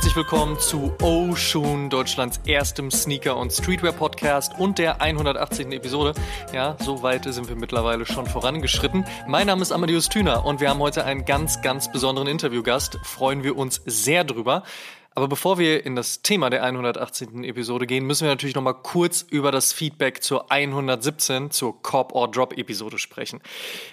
herzlich willkommen zu Oshun, Deutschlands erstem Sneaker- und Streetwear-Podcast und der 180. Episode. Ja, so weit sind wir mittlerweile schon vorangeschritten. Mein Name ist Amadeus Thüner und wir haben heute einen ganz, ganz besonderen Interviewgast. Freuen wir uns sehr drüber. Aber bevor wir in das Thema der 118. Episode gehen, müssen wir natürlich noch mal kurz über das Feedback zur 117, zur Cop or Drop Episode sprechen.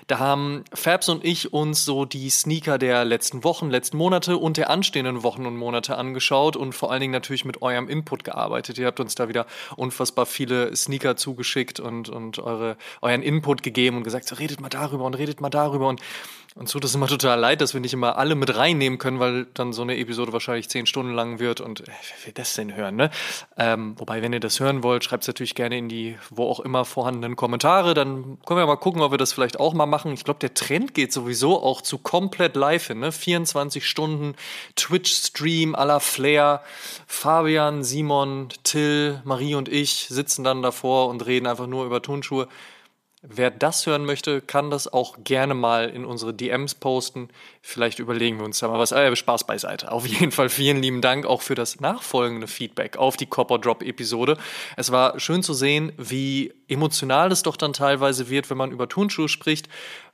Da haben Fabs und ich uns so die Sneaker der letzten Wochen, letzten Monate und der anstehenden Wochen und Monate angeschaut und vor allen Dingen natürlich mit eurem Input gearbeitet. Ihr habt uns da wieder unfassbar viele Sneaker zugeschickt und, und eure, euren Input gegeben und gesagt, so redet mal darüber und redet mal darüber und uns tut es immer total leid, dass wir nicht immer alle mit reinnehmen können, weil dann so eine Episode wahrscheinlich zehn Stunden lang wird und äh, wer will das denn hören, ne? Ähm, wobei, wenn ihr das hören wollt, schreibt es natürlich gerne in die wo auch immer vorhandenen Kommentare, dann können wir mal gucken, ob wir das vielleicht auch mal machen. Ich glaube, der Trend geht sowieso auch zu komplett live hin, ne? 24 Stunden Twitch-Stream à la Flair. Fabian, Simon, Till, Marie und ich sitzen dann davor und reden einfach nur über Turnschuhe. Wer das hören möchte, kann das auch gerne mal in unsere DMs posten. Vielleicht überlegen wir uns da mal was. Äh, Spaß beiseite. Auf jeden Fall vielen lieben Dank auch für das nachfolgende Feedback auf die Copper Drop Episode. Es war schön zu sehen, wie emotional es doch dann teilweise wird, wenn man über Turnschuhe spricht.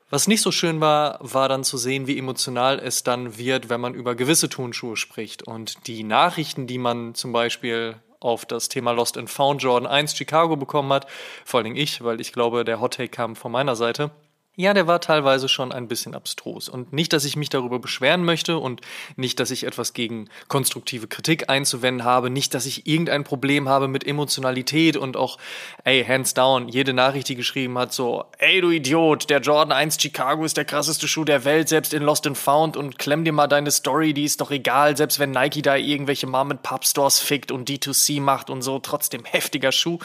Was nicht so schön war, war dann zu sehen, wie emotional es dann wird, wenn man über gewisse Turnschuhe spricht. Und die Nachrichten, die man zum Beispiel auf das Thema Lost and Found Jordan 1 Chicago bekommen hat. Vor allen Dingen ich, weil ich glaube, der Hot Take kam von meiner Seite. Ja, der war teilweise schon ein bisschen abstrus. Und nicht, dass ich mich darüber beschweren möchte und nicht, dass ich etwas gegen konstruktive Kritik einzuwenden habe, nicht, dass ich irgendein Problem habe mit Emotionalität und auch, ey, hands down, jede Nachricht, die geschrieben hat, so, ey du Idiot, der Jordan 1 Chicago ist der krasseste Schuh der Welt, selbst in Lost and Found und klemm dir mal deine Story, die ist doch egal, selbst wenn Nike da irgendwelche Mom-and-Pop-Stores fickt und D2C macht und so, trotzdem heftiger Schuh.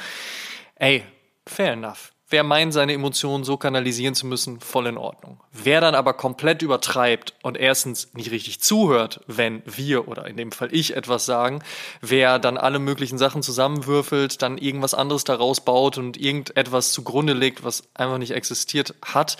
Ey, fair enough Wer meint, seine Emotionen so kanalisieren zu müssen, voll in Ordnung. Wer dann aber komplett übertreibt und erstens nicht richtig zuhört, wenn wir oder in dem Fall ich etwas sagen, wer dann alle möglichen Sachen zusammenwürfelt, dann irgendwas anderes daraus baut und irgendetwas zugrunde legt, was einfach nicht existiert hat,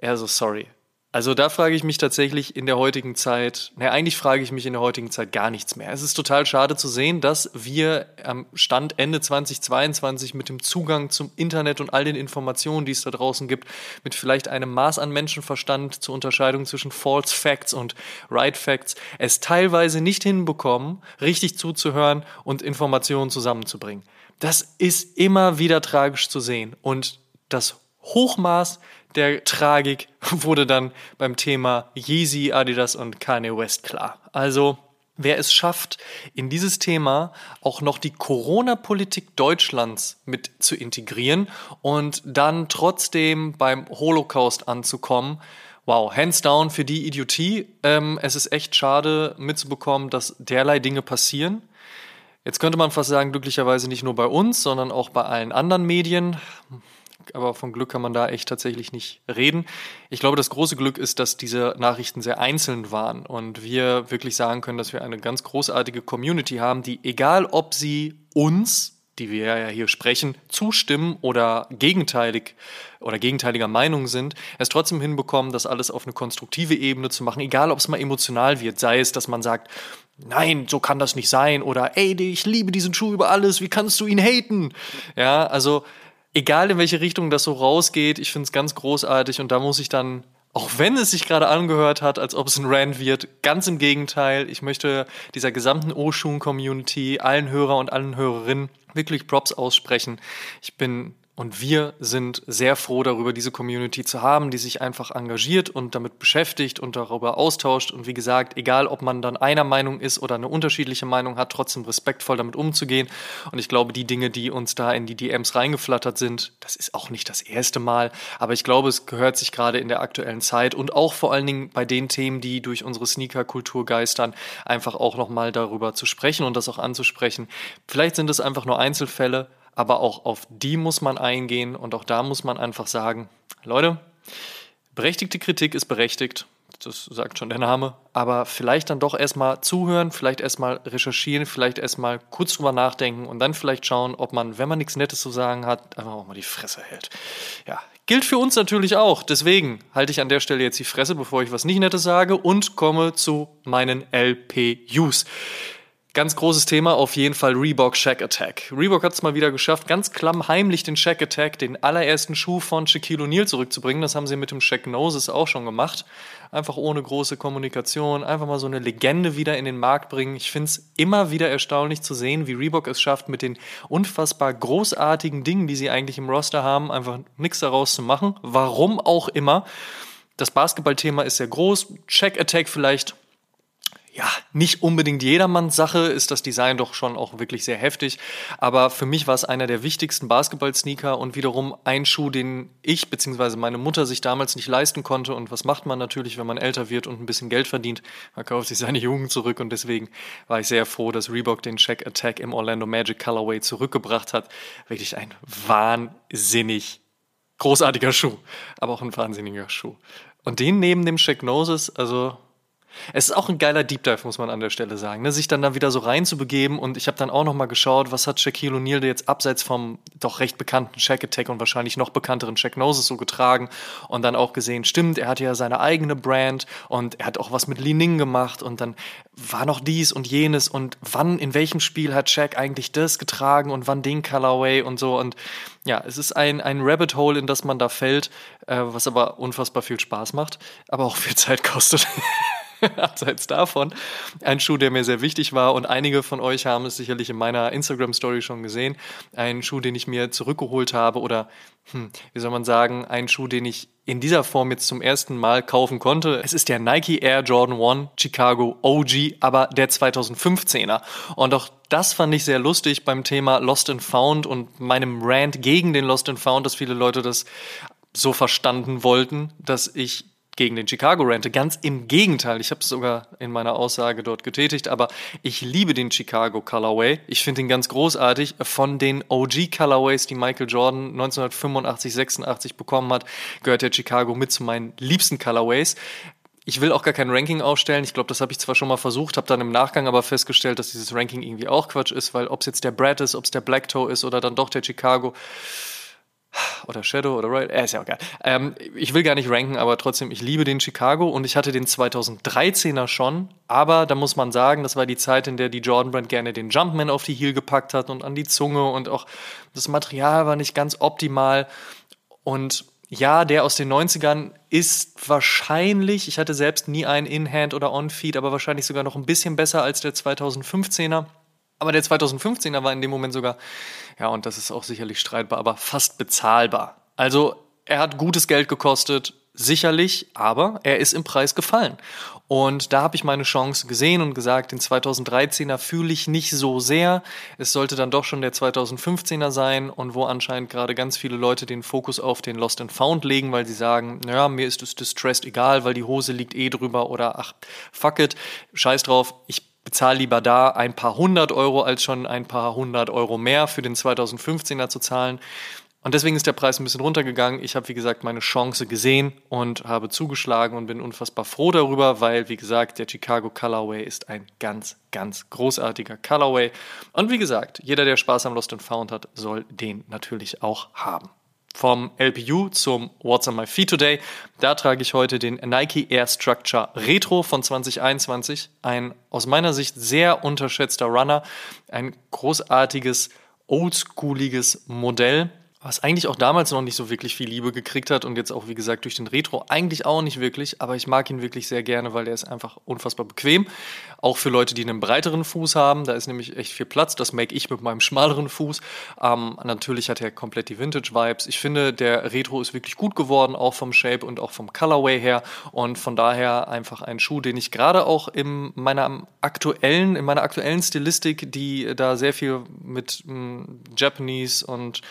also sorry. Also da frage ich mich tatsächlich in der heutigen Zeit, naja, eigentlich frage ich mich in der heutigen Zeit gar nichts mehr. Es ist total schade zu sehen, dass wir am Stand Ende 2022 mit dem Zugang zum Internet und all den Informationen, die es da draußen gibt, mit vielleicht einem Maß an Menschenverstand zur Unterscheidung zwischen False Facts und Right Facts, es teilweise nicht hinbekommen, richtig zuzuhören und Informationen zusammenzubringen. Das ist immer wieder tragisch zu sehen und das Hochmaß der Tragik wurde dann beim Thema Yeezy, Adidas und Kanye West klar. Also wer es schafft, in dieses Thema auch noch die Corona-Politik Deutschlands mit zu integrieren und dann trotzdem beim Holocaust anzukommen, wow, hands down für die Idiotie. Ähm, es ist echt schade mitzubekommen, dass derlei Dinge passieren. Jetzt könnte man fast sagen, glücklicherweise nicht nur bei uns, sondern auch bei allen anderen Medien aber von Glück kann man da echt tatsächlich nicht reden. Ich glaube, das große Glück ist, dass diese Nachrichten sehr einzeln waren und wir wirklich sagen können, dass wir eine ganz großartige Community haben, die egal ob sie uns die wir ja hier sprechen, zustimmen oder gegenteilig oder gegenteiliger Meinung sind, es trotzdem hinbekommen, das alles auf eine konstruktive Ebene zu machen, egal ob es mal emotional wird, sei es, dass man sagt, nein, so kann das nicht sein oder ey, ich liebe diesen Schuh über alles, wie kannst du ihn haten? Ja, also egal in welche Richtung das so rausgeht, ich finde es ganz großartig und da muss ich dann, auch wenn es sich gerade angehört hat, als ob es ein Rand wird, ganz im Gegenteil, ich möchte dieser gesamten Oshun-Community, allen Hörer und allen Hörerinnen wirklich Props aussprechen. Ich bin und wir sind sehr froh darüber, diese Community zu haben, die sich einfach engagiert und damit beschäftigt und darüber austauscht. Und wie gesagt, egal ob man dann einer Meinung ist oder eine unterschiedliche Meinung hat, trotzdem respektvoll damit umzugehen. Und ich glaube, die Dinge, die uns da in die DMs reingeflattert sind, das ist auch nicht das erste Mal. Aber ich glaube, es gehört sich gerade in der aktuellen Zeit und auch vor allen Dingen bei den Themen, die durch unsere Sneaker-Kultur geistern, einfach auch nochmal darüber zu sprechen und das auch anzusprechen. Vielleicht sind es einfach nur Einzelfälle, aber auch auf die muss man eingehen und auch da muss man einfach sagen, Leute, berechtigte Kritik ist berechtigt. das sagt schon der Name, aber vielleicht dann doch erstmal zuhören, vielleicht erstmal recherchieren, vielleicht erstmal kurz drüber nachdenken und dann vielleicht schauen, ob man, wenn man nichts Nettes zu sagen hat, einfach auch mal die Fresse hält. Ja, gilt für uns natürlich auch. Deswegen halte ich an der Stelle jetzt die Fresse, bevor ich was nicht Nettes sage und komme zu meinen LPUs. Ganz großes Thema auf jeden Fall Reebok Shack Attack. Reebok hat es mal wieder geschafft, ganz klammheimlich den Shack Attack, den allerersten Schuh von Shaquille O'Neal zurückzubringen. Das haben sie mit dem Shack Noses auch schon gemacht. Einfach ohne große Kommunikation, einfach mal so eine Legende wieder in den Markt bringen. Ich finde es immer wieder erstaunlich zu sehen, wie Reebok es schafft, mit den unfassbar großartigen Dingen, die sie eigentlich im Roster haben, einfach nichts daraus zu machen. Warum auch immer. Das Basketballthema ist sehr groß. Check Attack vielleicht ja, nicht unbedingt jedermanns Sache, ist das Design doch schon auch wirklich sehr heftig. Aber für mich war es einer der wichtigsten Basketball-Sneaker und wiederum ein Schuh, den ich bzw. meine Mutter sich damals nicht leisten konnte. Und was macht man natürlich, wenn man älter wird und ein bisschen Geld verdient? Man kauft sich seine Jugend zurück und deswegen war ich sehr froh, dass Reebok den Check Attack im Orlando Magic Colorway zurückgebracht hat. Wirklich ein wahnsinnig großartiger Schuh, aber auch ein wahnsinniger Schuh. Und den neben dem Check Noses, also es ist auch ein geiler Deep Dive, muss man an der Stelle sagen, ne? sich dann da wieder so reinzubegeben. Und ich habe dann auch noch mal geschaut, was hat Shaquille O'Neal jetzt abseits vom doch recht bekannten Shaq Attack und wahrscheinlich noch bekannteren Shaq Noses so getragen. Und dann auch gesehen, stimmt, er hatte ja seine eigene Brand und er hat auch was mit Li Ning gemacht. Und dann war noch dies und jenes. Und wann, in welchem Spiel hat Shaq eigentlich das getragen und wann den Colorway und so. Und ja, es ist ein, ein Rabbit Hole, in das man da fällt, äh, was aber unfassbar viel Spaß macht, aber auch viel Zeit kostet. abseits davon, ein Schuh, der mir sehr wichtig war und einige von euch haben es sicherlich in meiner Instagram-Story schon gesehen. Ein Schuh, den ich mir zurückgeholt habe oder, hm, wie soll man sagen, ein Schuh, den ich in dieser Form jetzt zum ersten Mal kaufen konnte. Es ist der Nike Air Jordan 1 Chicago OG, aber der 2015er. Und auch das fand ich sehr lustig beim Thema Lost and Found und meinem Rant gegen den Lost and Found, dass viele Leute das so verstanden wollten, dass ich gegen den Chicago rente. Ganz im Gegenteil, ich habe es sogar in meiner Aussage dort getätigt, aber ich liebe den Chicago Colorway. Ich finde ihn ganz großartig. Von den OG Colorways, die Michael Jordan 1985, 86 bekommen hat, gehört der Chicago mit zu meinen liebsten Colorways. Ich will auch gar kein Ranking aufstellen. Ich glaube, das habe ich zwar schon mal versucht, habe dann im Nachgang aber festgestellt, dass dieses Ranking irgendwie auch Quatsch ist, weil ob es jetzt der Brad ist, ob es der Black Toe ist oder dann doch der Chicago, oder Shadow oder Royal, äh, ist ja auch geil. Ähm, ich will gar nicht ranken, aber trotzdem, ich liebe den Chicago und ich hatte den 2013er schon, aber da muss man sagen, das war die Zeit, in der die Jordan Brand gerne den Jumpman auf die Heel gepackt hat und an die Zunge und auch das Material war nicht ganz optimal und ja, der aus den 90ern ist wahrscheinlich, ich hatte selbst nie einen In-Hand oder On-Feed, aber wahrscheinlich sogar noch ein bisschen besser als der 2015er. Aber der 2015er war in dem Moment sogar, ja, und das ist auch sicherlich streitbar, aber fast bezahlbar. Also er hat gutes Geld gekostet, sicherlich, aber er ist im Preis gefallen. Und da habe ich meine Chance gesehen und gesagt, den 2013er fühle ich nicht so sehr. Es sollte dann doch schon der 2015er sein und wo anscheinend gerade ganz viele Leute den Fokus auf den Lost and Found legen, weil sie sagen, naja, mir ist das Distressed egal, weil die Hose liegt eh drüber oder ach, fuck it, scheiß drauf, ich bezahle lieber da ein paar hundert Euro, als schon ein paar hundert Euro mehr für den 2015er zu zahlen. Und deswegen ist der Preis ein bisschen runtergegangen. Ich habe, wie gesagt, meine Chance gesehen und habe zugeschlagen und bin unfassbar froh darüber, weil, wie gesagt, der Chicago Colorway ist ein ganz, ganz großartiger Colorway. Und wie gesagt, jeder, der Spaß am Lost and Found hat, soll den natürlich auch haben vom LPU zum What's on My Feet Today. Da trage ich heute den Nike Air Structure Retro von 2021. Ein aus meiner Sicht sehr unterschätzter Runner. Ein großartiges, oldschooliges Modell was eigentlich auch damals noch nicht so wirklich viel Liebe gekriegt hat und jetzt auch, wie gesagt, durch den Retro eigentlich auch nicht wirklich, aber ich mag ihn wirklich sehr gerne, weil der ist einfach unfassbar bequem. Auch für Leute, die einen breiteren Fuß haben, da ist nämlich echt viel Platz. Das make ich mit meinem schmaleren Fuß. Ähm, natürlich hat er komplett die Vintage-Vibes. Ich finde, der Retro ist wirklich gut geworden, auch vom Shape und auch vom Colorway her und von daher einfach ein Schuh, den ich gerade auch in meiner aktuellen, in meiner aktuellen Stilistik, die da sehr viel mit mh, hm, Japanese und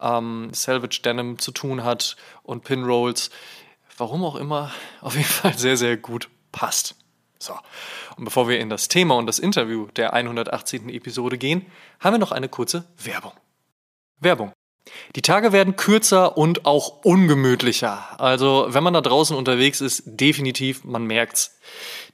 ähm, Salvage Denim zu tun hat und Pinrolls. Warum auch immer, auf jeden Fall sehr, sehr gut passt. So, und bevor wir in das Thema und das Interview der 118. Episode gehen, haben wir noch eine kurze Werbung. Werbung. Die Tage werden kürzer und auch ungemütlicher. Also, wenn man da draußen unterwegs ist, definitiv, man merkt's,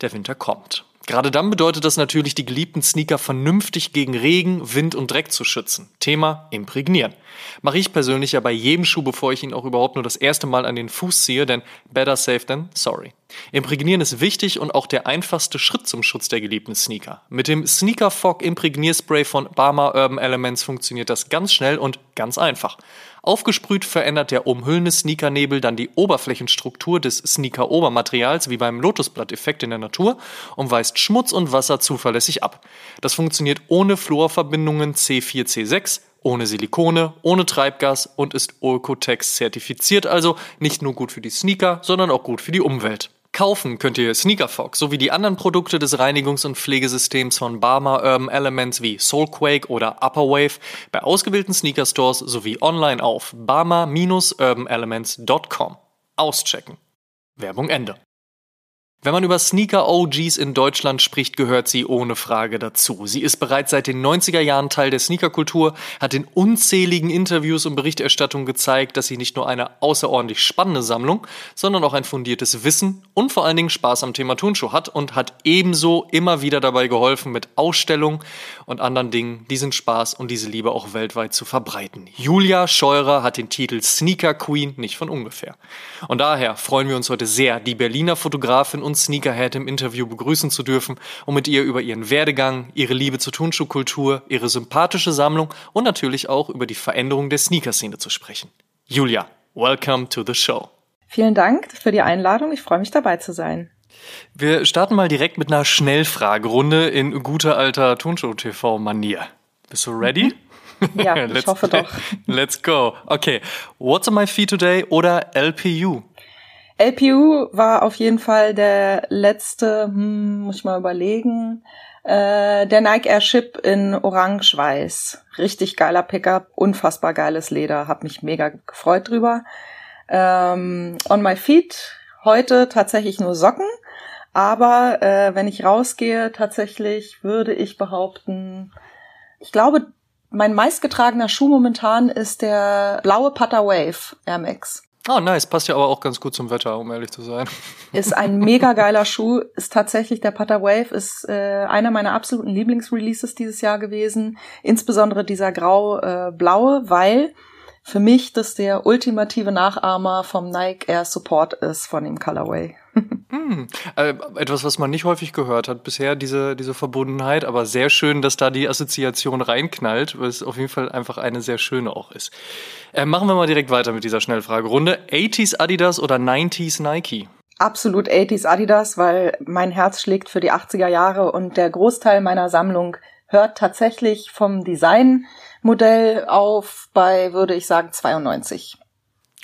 der Winter kommt. Gerade dann bedeutet das natürlich, die geliebten Sneaker vernünftig gegen Regen, Wind und Dreck zu schützen. Thema imprägnieren. Mache ich persönlich ja bei jedem Schuh, bevor ich ihn auch überhaupt nur das erste Mal an den Fuß ziehe, denn better safe than sorry. Imprägnieren ist wichtig und auch der einfachste Schritt zum Schutz der geliebten Sneaker. Mit dem Sneaker Fog Imprägnierspray von Barmer Urban Elements funktioniert das ganz schnell und ganz einfach. Aufgesprüht verändert der umhüllende Sneakernebel dann die Oberflächenstruktur des Sneaker-Obermaterials wie beim Lotusblatt-Effekt in der Natur und weist Schmutz und Wasser zuverlässig ab. Das funktioniert ohne Fluorverbindungen C4C6, ohne Silikone, ohne Treibgas und ist Oecotex zertifiziert, also nicht nur gut für die Sneaker, sondern auch gut für die Umwelt. Kaufen könnt ihr Sneakerfog sowie die anderen Produkte des Reinigungs- und Pflegesystems von Barmer Urban Elements wie Soulquake oder Upperwave bei ausgewählten Sneaker-Stores sowie online auf barmer-urbanelements.com. Auschecken. Werbung Ende. Wenn man über Sneaker-OGs in Deutschland spricht, gehört sie ohne Frage dazu. Sie ist bereits seit den 90er Jahren Teil der Sneakerkultur, hat in unzähligen Interviews und Berichterstattungen gezeigt, dass sie nicht nur eine außerordentlich spannende Sammlung, sondern auch ein fundiertes Wissen und vor allen Dingen Spaß am Thema Turnschuh hat und hat ebenso immer wieder dabei geholfen, mit Ausstellungen und anderen Dingen diesen Spaß und diese Liebe auch weltweit zu verbreiten. Julia Scheurer hat den Titel Sneaker Queen nicht von ungefähr. Und daher freuen wir uns heute sehr, die Berliner Fotografin und Sneakerhead im Interview begrüßen zu dürfen, um mit ihr über ihren Werdegang, ihre Liebe zur Turnschuhkultur, ihre sympathische Sammlung und natürlich auch über die Veränderung der Sneaker-Szene zu sprechen. Julia, welcome to the show. Vielen Dank für die Einladung. Ich freue mich dabei zu sein. Wir starten mal direkt mit einer Schnellfragerunde in guter alter Turnshow-TV-Manier. Bist du ready? Mhm. Ja, ich hoffe doch. Let's go. Okay. What's on my feet today oder LPU? LPU war auf jeden Fall der letzte, hm, muss ich mal überlegen, äh, der Nike Airship in Orange-Weiß. Richtig geiler Pickup, unfassbar geiles Leder, hab mich mega gefreut drüber. Ähm, on my feet heute tatsächlich nur Socken, aber äh, wenn ich rausgehe, tatsächlich würde ich behaupten, ich glaube, mein meistgetragener Schuh momentan ist der blaue Putter Wave Air Max. Oh, nice. Passt ja aber auch ganz gut zum Wetter, um ehrlich zu sein. Ist ein mega geiler Schuh. Ist tatsächlich der Putter Wave, ist äh, einer meiner absoluten Lieblingsreleases dieses Jahr gewesen. Insbesondere dieser grau-blaue, äh, weil für mich das der ultimative Nachahmer vom Nike Air Support ist von dem Colorway. Hm, äh, etwas, was man nicht häufig gehört hat bisher, diese, diese Verbundenheit, aber sehr schön, dass da die Assoziation reinknallt, weil es auf jeden Fall einfach eine sehr schöne auch ist. Äh, machen wir mal direkt weiter mit dieser Schnellfragerunde. 80s Adidas oder 90s Nike? Absolut 80s Adidas, weil mein Herz schlägt für die 80er Jahre und der Großteil meiner Sammlung hört tatsächlich vom Designmodell auf bei, würde ich sagen, 92.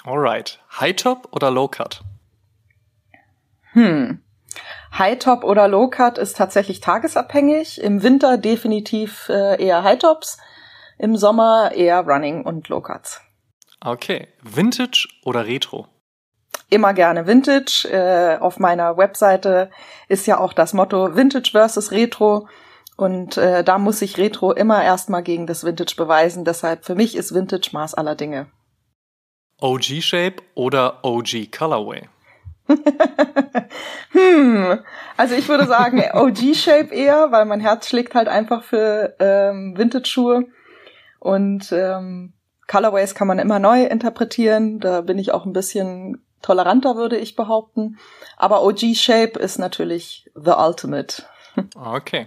Alright. High Top oder Low Cut? Hm. High Top oder Low Cut ist tatsächlich tagesabhängig. Im Winter definitiv äh, eher High Tops, im Sommer eher Running und Low Cuts. Okay. Vintage oder Retro? Immer gerne Vintage. Äh, auf meiner Webseite ist ja auch das Motto Vintage versus Retro. Und äh, da muss sich Retro immer erstmal gegen das Vintage beweisen. Deshalb für mich ist Vintage Maß aller Dinge. OG Shape oder OG Colorway? hm, also ich würde sagen OG Shape eher, weil mein Herz schlägt halt einfach für ähm, Vintage Schuhe und ähm, Colorways kann man immer neu interpretieren. Da bin ich auch ein bisschen toleranter, würde ich behaupten. Aber OG Shape ist natürlich the ultimate. Okay.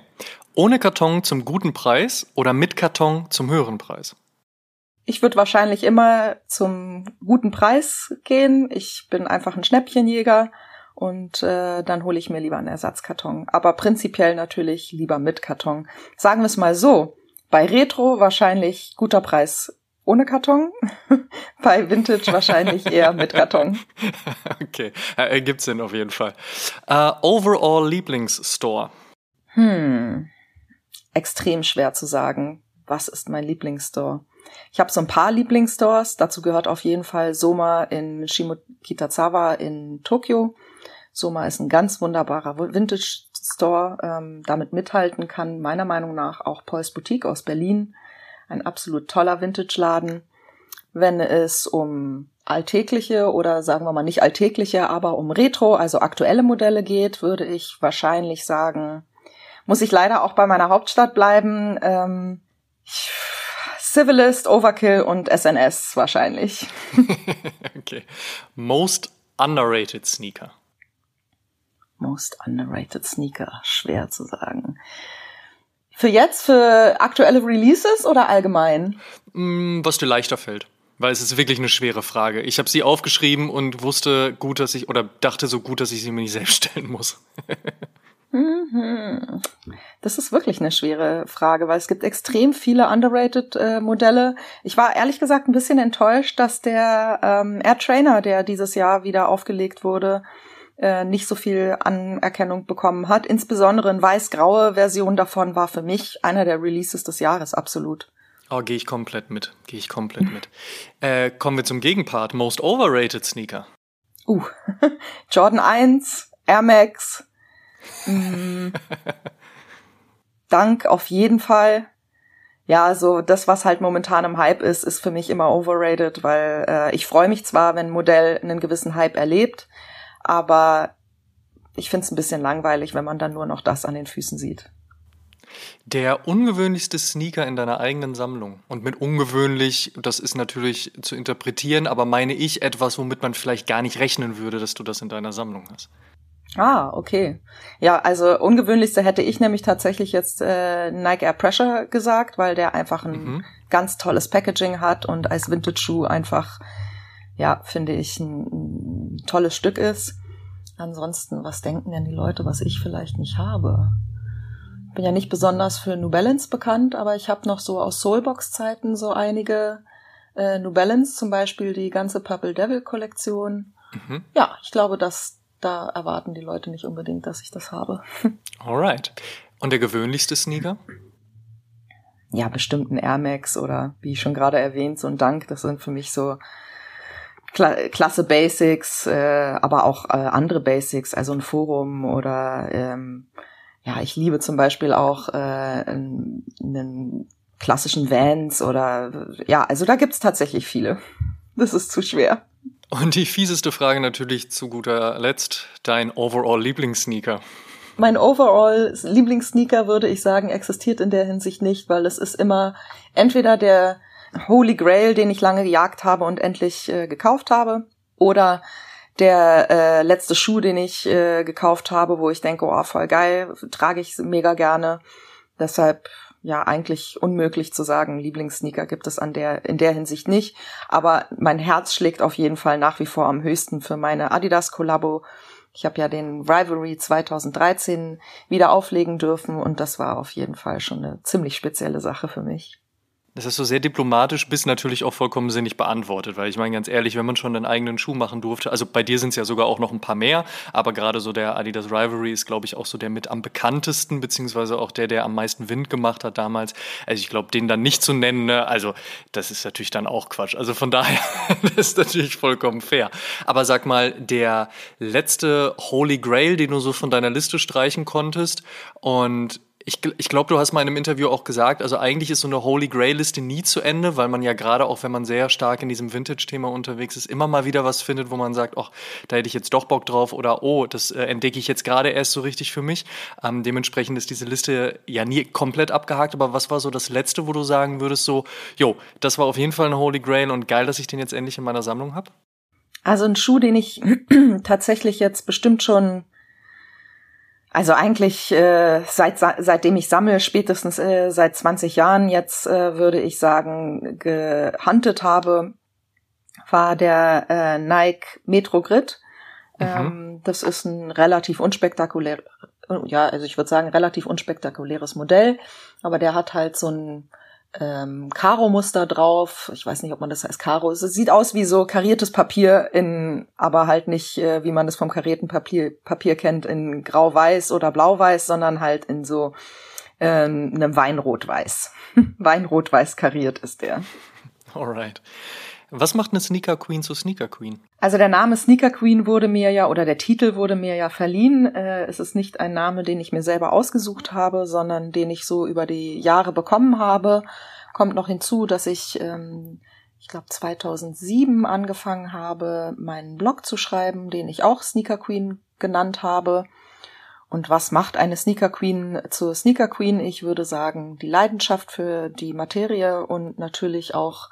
Ohne Karton zum guten Preis oder mit Karton zum höheren Preis? Ich würde wahrscheinlich immer zum guten Preis gehen. Ich bin einfach ein Schnäppchenjäger und äh, dann hole ich mir lieber einen Ersatzkarton. Aber prinzipiell natürlich lieber mit Karton. Sagen wir es mal so. Bei Retro wahrscheinlich guter Preis ohne Karton. Bei Vintage wahrscheinlich eher mit Karton. Okay, ergibt Sinn auf jeden Fall. Uh, overall Lieblingsstore? Hm, extrem schwer zu sagen. Was ist mein Lieblingsstore? Ich habe so ein paar Lieblingsstores. Dazu gehört auf jeden Fall Soma in Shimokitazawa in Tokio. Soma ist ein ganz wunderbarer Vintage Store. Ähm, damit mithalten kann meiner Meinung nach auch Paul's Boutique aus Berlin. Ein absolut toller Vintage-Laden. Wenn es um alltägliche oder sagen wir mal nicht alltägliche, aber um Retro, also aktuelle Modelle geht, würde ich wahrscheinlich sagen, muss ich leider auch bei meiner Hauptstadt bleiben. Ähm, Civilist, Overkill und SNS wahrscheinlich. okay. Most underrated Sneaker. Most underrated Sneaker, schwer zu sagen. Für jetzt, für aktuelle Releases oder allgemein? Mm, was dir leichter fällt. Weil es ist wirklich eine schwere Frage. Ich habe sie aufgeschrieben und wusste gut, dass ich, oder dachte so gut, dass ich sie mir nicht selbst stellen muss. Mhm. Das ist wirklich eine schwere Frage, weil es gibt extrem viele underrated äh, Modelle. Ich war ehrlich gesagt ein bisschen enttäuscht, dass der ähm, Air Trainer, der dieses Jahr wieder aufgelegt wurde, äh, nicht so viel Anerkennung bekommen hat. Insbesondere eine weiß-graue Version davon war für mich einer der Releases des Jahres, absolut. Oh, gehe ich komplett mit. Gehe ich komplett mit. Äh, kommen wir zum Gegenpart. Most overrated Sneaker. Uh, Jordan 1, Air Max, Mm. Dank auf jeden Fall. Ja, so das, was halt momentan im Hype ist, ist für mich immer overrated, weil äh, ich freue mich zwar, wenn ein Modell einen gewissen Hype erlebt, aber ich finde es ein bisschen langweilig, wenn man dann nur noch das an den Füßen sieht. Der ungewöhnlichste Sneaker in deiner eigenen Sammlung. Und mit ungewöhnlich, das ist natürlich zu interpretieren, aber meine ich etwas, womit man vielleicht gar nicht rechnen würde, dass du das in deiner Sammlung hast. Ah, okay. Ja, also ungewöhnlichste hätte ich nämlich tatsächlich jetzt äh, Nike Air Pressure gesagt, weil der einfach ein mhm. ganz tolles Packaging hat und als Vintage-Schuh einfach, ja, finde ich, ein, ein tolles Stück ist. Ansonsten, was denken denn die Leute, was ich vielleicht nicht habe? Ich bin ja nicht besonders für New Balance bekannt, aber ich habe noch so aus Soulbox-Zeiten so einige äh, New Balance, zum Beispiel die ganze Purple Devil Kollektion. Mhm. Ja, ich glaube, dass da erwarten die Leute nicht unbedingt, dass ich das habe. Alright. Und der gewöhnlichste Sneaker? Ja, bestimmt ein Air Max oder wie schon gerade erwähnt, so ein Dank. Das sind für mich so Kla klasse Basics, äh, aber auch äh, andere Basics, also ein Forum oder ähm, ja, ich liebe zum Beispiel auch äh, einen, einen klassischen Vans oder ja, also da gibt's tatsächlich viele. Das ist zu schwer. Und die fieseste Frage natürlich zu guter Letzt, dein Overall-Lieblingssneaker. Mein Overall-Lieblingssneaker würde ich sagen, existiert in der Hinsicht nicht, weil es ist immer entweder der Holy Grail, den ich lange gejagt habe und endlich äh, gekauft habe, oder der äh, letzte Schuh, den ich äh, gekauft habe, wo ich denke, oh, voll geil, trage ich mega gerne. Deshalb ja eigentlich unmöglich zu sagen. Lieblingssneaker gibt es an der, in der Hinsicht nicht. Aber mein Herz schlägt auf jeden Fall nach wie vor am höchsten für meine Adidas Kollabo. Ich habe ja den Rivalry 2013 wieder auflegen dürfen und das war auf jeden Fall schon eine ziemlich spezielle Sache für mich. Das ist so sehr diplomatisch, bis natürlich auch vollkommen sinnig beantwortet, weil ich meine ganz ehrlich, wenn man schon einen eigenen Schuh machen durfte, also bei dir sind es ja sogar auch noch ein paar mehr, aber gerade so der Adidas Rivalry ist, glaube ich, auch so der mit am bekanntesten, beziehungsweise auch der, der am meisten Wind gemacht hat damals. Also ich glaube, den dann nicht zu nennen, ne, also das ist natürlich dann auch Quatsch. Also von daher, das ist natürlich vollkommen fair. Aber sag mal, der letzte Holy Grail, den du so von deiner Liste streichen konntest und ich, ich glaube, du hast mal in einem Interview auch gesagt, also eigentlich ist so eine Holy Grail-Liste nie zu Ende, weil man ja gerade auch, wenn man sehr stark in diesem Vintage-Thema unterwegs ist, immer mal wieder was findet, wo man sagt, ach, da hätte ich jetzt doch Bock drauf oder oh, das äh, entdecke ich jetzt gerade erst so richtig für mich. Ähm, dementsprechend ist diese Liste ja nie komplett abgehakt, aber was war so das Letzte, wo du sagen würdest, so, jo, das war auf jeden Fall eine Holy Grail und geil, dass ich den jetzt endlich in meiner Sammlung habe? Also ein Schuh, den ich tatsächlich jetzt bestimmt schon also eigentlich äh, seit seitdem ich sammle, spätestens äh, seit 20 Jahren jetzt äh, würde ich sagen, gehuntet habe, war der äh, Nike Metro Grid. Mhm. Ähm, das ist ein relativ unspektakulär, ja, also ich würde sagen relativ unspektakuläres Modell, aber der hat halt so ein ähm, Karo-Muster drauf. Ich weiß nicht, ob man das heißt Karo. Es sieht aus wie so kariertes Papier in, aber halt nicht, äh, wie man das vom karierten Papier, Papier kennt, in grau-weiß oder blau-weiß, sondern halt in so ähm, einem Weinrot-Weiß. Weinrot-Weiß kariert ist der. Alright. Was macht eine Sneaker Queen zu Sneaker Queen? Also der Name Sneaker Queen wurde mir ja, oder der Titel wurde mir ja verliehen. Äh, es ist nicht ein Name, den ich mir selber ausgesucht habe, sondern den ich so über die Jahre bekommen habe. Kommt noch hinzu, dass ich ähm, ich glaube 2007 angefangen habe, meinen Blog zu schreiben, den ich auch Sneaker Queen genannt habe. Und was macht eine Sneaker Queen zur Sneaker Queen? Ich würde sagen, die Leidenschaft für die Materie und natürlich auch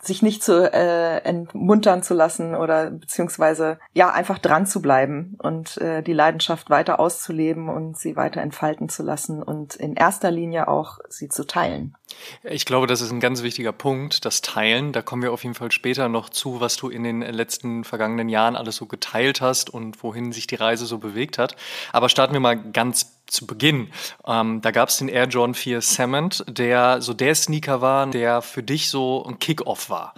sich nicht zu äh, entmuntern zu lassen oder beziehungsweise ja einfach dran zu bleiben und äh, die Leidenschaft weiter auszuleben und sie weiter entfalten zu lassen und in erster Linie auch sie zu teilen. Ich glaube, das ist ein ganz wichtiger Punkt, das Teilen. Da kommen wir auf jeden Fall später noch zu, was du in den letzten vergangenen Jahren alles so geteilt hast und wohin sich die Reise so bewegt hat. Aber starten wir mal ganz zu Beginn. Ähm, da gab es den Air Jordan 4 Cement, der so der Sneaker war, der für dich so ein Kickoff war.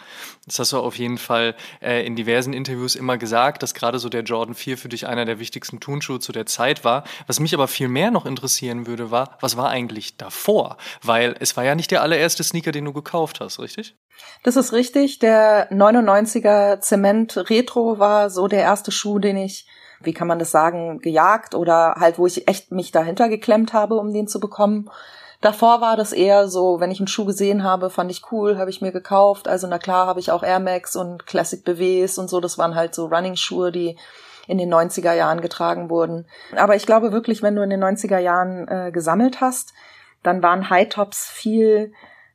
Das hast du auf jeden Fall äh, in diversen Interviews immer gesagt, dass gerade so der Jordan 4 für dich einer der wichtigsten Turnschuhe zu der Zeit war. Was mich aber viel mehr noch interessieren würde, war, was war eigentlich davor? Weil es war ja nicht der allererste Sneaker, den du gekauft hast, richtig? Das ist richtig. Der 99er Zement Retro war so der erste Schuh, den ich wie kann man das sagen, gejagt oder halt, wo ich echt mich dahinter geklemmt habe, um den zu bekommen. Davor war das eher so, wenn ich einen Schuh gesehen habe, fand ich cool, habe ich mir gekauft. Also na klar habe ich auch Air Max und Classic BWs und so. Das waren halt so Running-Schuhe, die in den 90er Jahren getragen wurden. Aber ich glaube wirklich, wenn du in den 90er Jahren äh, gesammelt hast, dann waren High Tops viel,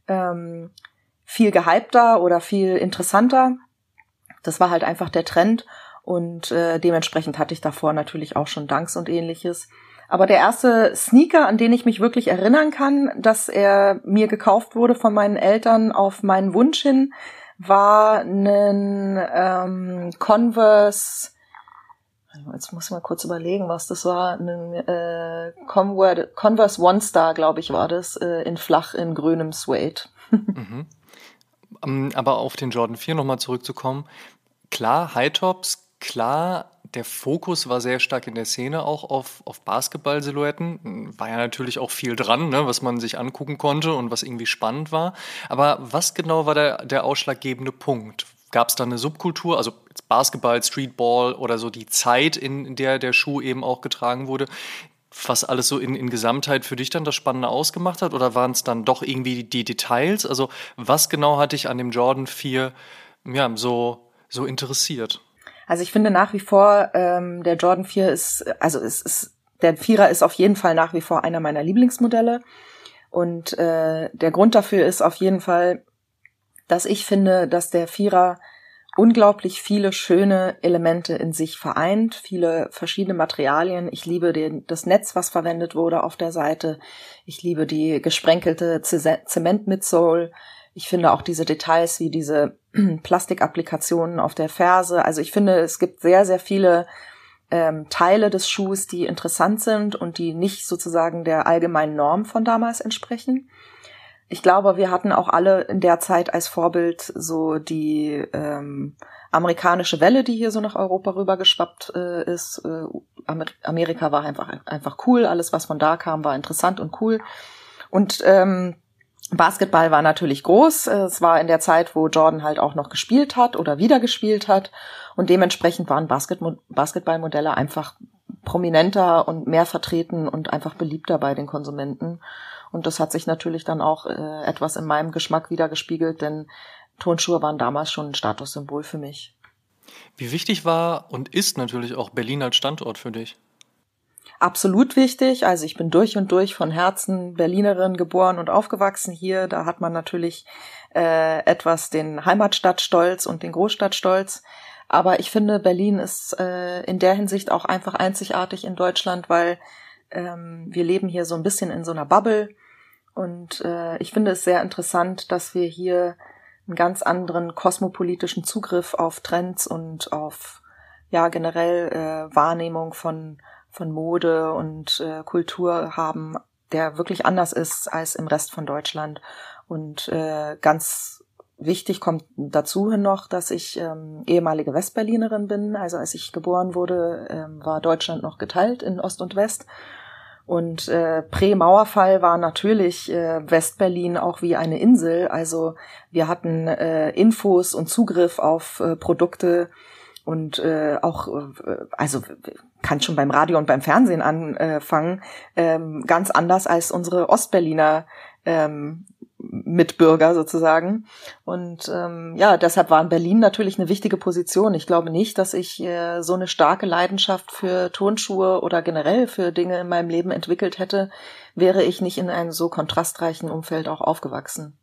ähm, viel gehypter oder viel interessanter. Das war halt einfach der Trend. Und äh, dementsprechend hatte ich davor natürlich auch schon Danks und ähnliches. Aber der erste Sneaker, an den ich mich wirklich erinnern kann, dass er mir gekauft wurde von meinen Eltern auf meinen Wunsch hin, war ein ähm, Converse. Jetzt muss ich mal kurz überlegen, was das war. Ein äh, Converse One Star, glaube ich, war das, äh, in flach in grünem Suede. mhm. Ähm, aber auf den Jordan 4 nochmal zurückzukommen. Klar, High Tops, klar, der Fokus war sehr stark in der Szene auch auf, auf Basketball-Silhouetten. War ja natürlich auch viel dran, ne, was man sich angucken konnte und was irgendwie spannend war. Aber was genau war der, der ausschlaggebende Punkt? Gab es da eine Subkultur, also Basketball, Streetball oder so die Zeit, in der der Schuh eben auch getragen wurde, was alles so in, in Gesamtheit für dich dann das Spannende ausgemacht hat? Oder waren es dann doch irgendwie die Details? Also was genau hat dich an dem Jordan 4 ja, so, so interessiert? Also ich finde nach wie vor, ähm, der Jordan 4 ist, also es ist, der Vierer ist auf jeden Fall nach wie vor einer meiner Lieblingsmodelle. Und äh, der Grund dafür ist auf jeden Fall, dass ich finde, dass der Vierer unglaublich viele schöne Elemente in sich vereint, viele verschiedene Materialien. Ich liebe den, das Netz, was verwendet wurde auf der Seite. Ich liebe die gesprenkelte Zement-Midsole. Ich finde auch diese Details wie diese Plastikapplikationen auf der Ferse. Also ich finde, es gibt sehr, sehr viele ähm, Teile des Schuhs, die interessant sind und die nicht sozusagen der allgemeinen Norm von damals entsprechen. Ich glaube, wir hatten auch alle in der Zeit als Vorbild so die ähm, amerikanische Welle, die hier so nach Europa rübergeschwappt äh, ist. Äh, Amerika war einfach einfach cool, alles was von da kam war interessant und cool. Und ähm, Basketball war natürlich groß. Es war in der Zeit, wo Jordan halt auch noch gespielt hat oder wieder gespielt hat. Und dementsprechend waren Basketballmodelle einfach prominenter und mehr vertreten und einfach beliebter bei den Konsumenten. Und das hat sich natürlich dann auch äh, etwas in meinem Geschmack wiedergespiegelt, denn Tonschuhe waren damals schon ein Statussymbol für mich. Wie wichtig war und ist natürlich auch Berlin als Standort für dich? Absolut wichtig. Also ich bin durch und durch von Herzen Berlinerin geboren und aufgewachsen hier. Da hat man natürlich äh, etwas den Heimatstadtstolz und den Großstadtstolz. Aber ich finde, Berlin ist äh, in der Hinsicht auch einfach einzigartig in Deutschland, weil ähm, wir leben hier so ein bisschen in so einer Bubble. Und äh, ich finde es sehr interessant, dass wir hier einen ganz anderen kosmopolitischen Zugriff auf Trends und auf ja generell äh, Wahrnehmung von von Mode und äh, Kultur haben, der wirklich anders ist als im Rest von Deutschland. Und äh, ganz wichtig kommt dazu noch, dass ich ähm, ehemalige Westberlinerin bin. Also als ich geboren wurde, ähm, war Deutschland noch geteilt in Ost und West. Und äh, Prä-Mauerfall war natürlich äh, Westberlin auch wie eine Insel. Also wir hatten äh, Infos und Zugriff auf äh, Produkte und äh, auch, äh, also kann schon beim Radio und beim Fernsehen anfangen, ähm, ganz anders als unsere Ostberliner ähm, Mitbürger sozusagen. Und ähm, ja, deshalb war in Berlin natürlich eine wichtige Position. Ich glaube nicht, dass ich äh, so eine starke Leidenschaft für Turnschuhe oder generell für Dinge in meinem Leben entwickelt hätte, wäre ich nicht in einem so kontrastreichen Umfeld auch aufgewachsen.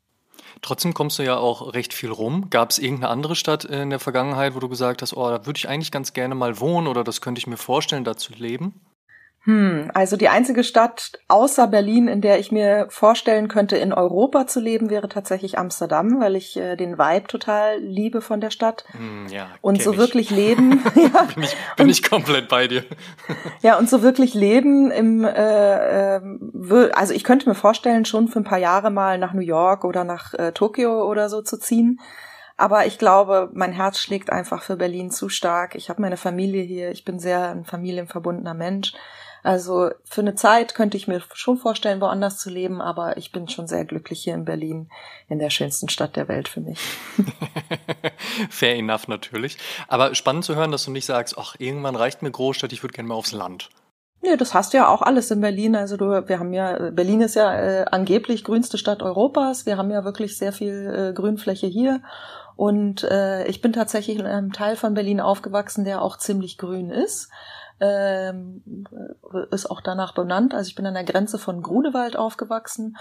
Trotzdem kommst du ja auch recht viel rum. Gab es irgendeine andere Stadt in der Vergangenheit, wo du gesagt hast, oh, da würde ich eigentlich ganz gerne mal wohnen oder das könnte ich mir vorstellen, da zu leben? Hm, also die einzige Stadt außer Berlin, in der ich mir vorstellen könnte, in Europa zu leben, wäre tatsächlich Amsterdam, weil ich äh, den Vibe total liebe von der Stadt. Hm, ja, und so ich. wirklich leben. ja, bin ich, bin ich komplett bei dir. ja, und so wirklich leben im, äh, äh, also ich könnte mir vorstellen, schon für ein paar Jahre mal nach New York oder nach äh, Tokio oder so zu ziehen. Aber ich glaube, mein Herz schlägt einfach für Berlin zu stark. Ich habe meine Familie hier. Ich bin sehr ein familienverbundener Mensch. Also für eine Zeit könnte ich mir schon vorstellen, woanders zu leben, aber ich bin schon sehr glücklich hier in Berlin, in der schönsten Stadt der Welt für mich. Fair enough natürlich. Aber spannend zu hören, dass du nicht sagst, ach, irgendwann reicht mir Großstadt, ich würde gerne mal aufs Land. Nee, das hast du ja auch alles in Berlin. Also du, wir haben ja, Berlin ist ja äh, angeblich grünste Stadt Europas. Wir haben ja wirklich sehr viel äh, Grünfläche hier. Und äh, ich bin tatsächlich in einem Teil von Berlin aufgewachsen, der auch ziemlich grün ist ähm, ist auch danach benannt. Also ich bin an der Grenze von Grunewald aufgewachsen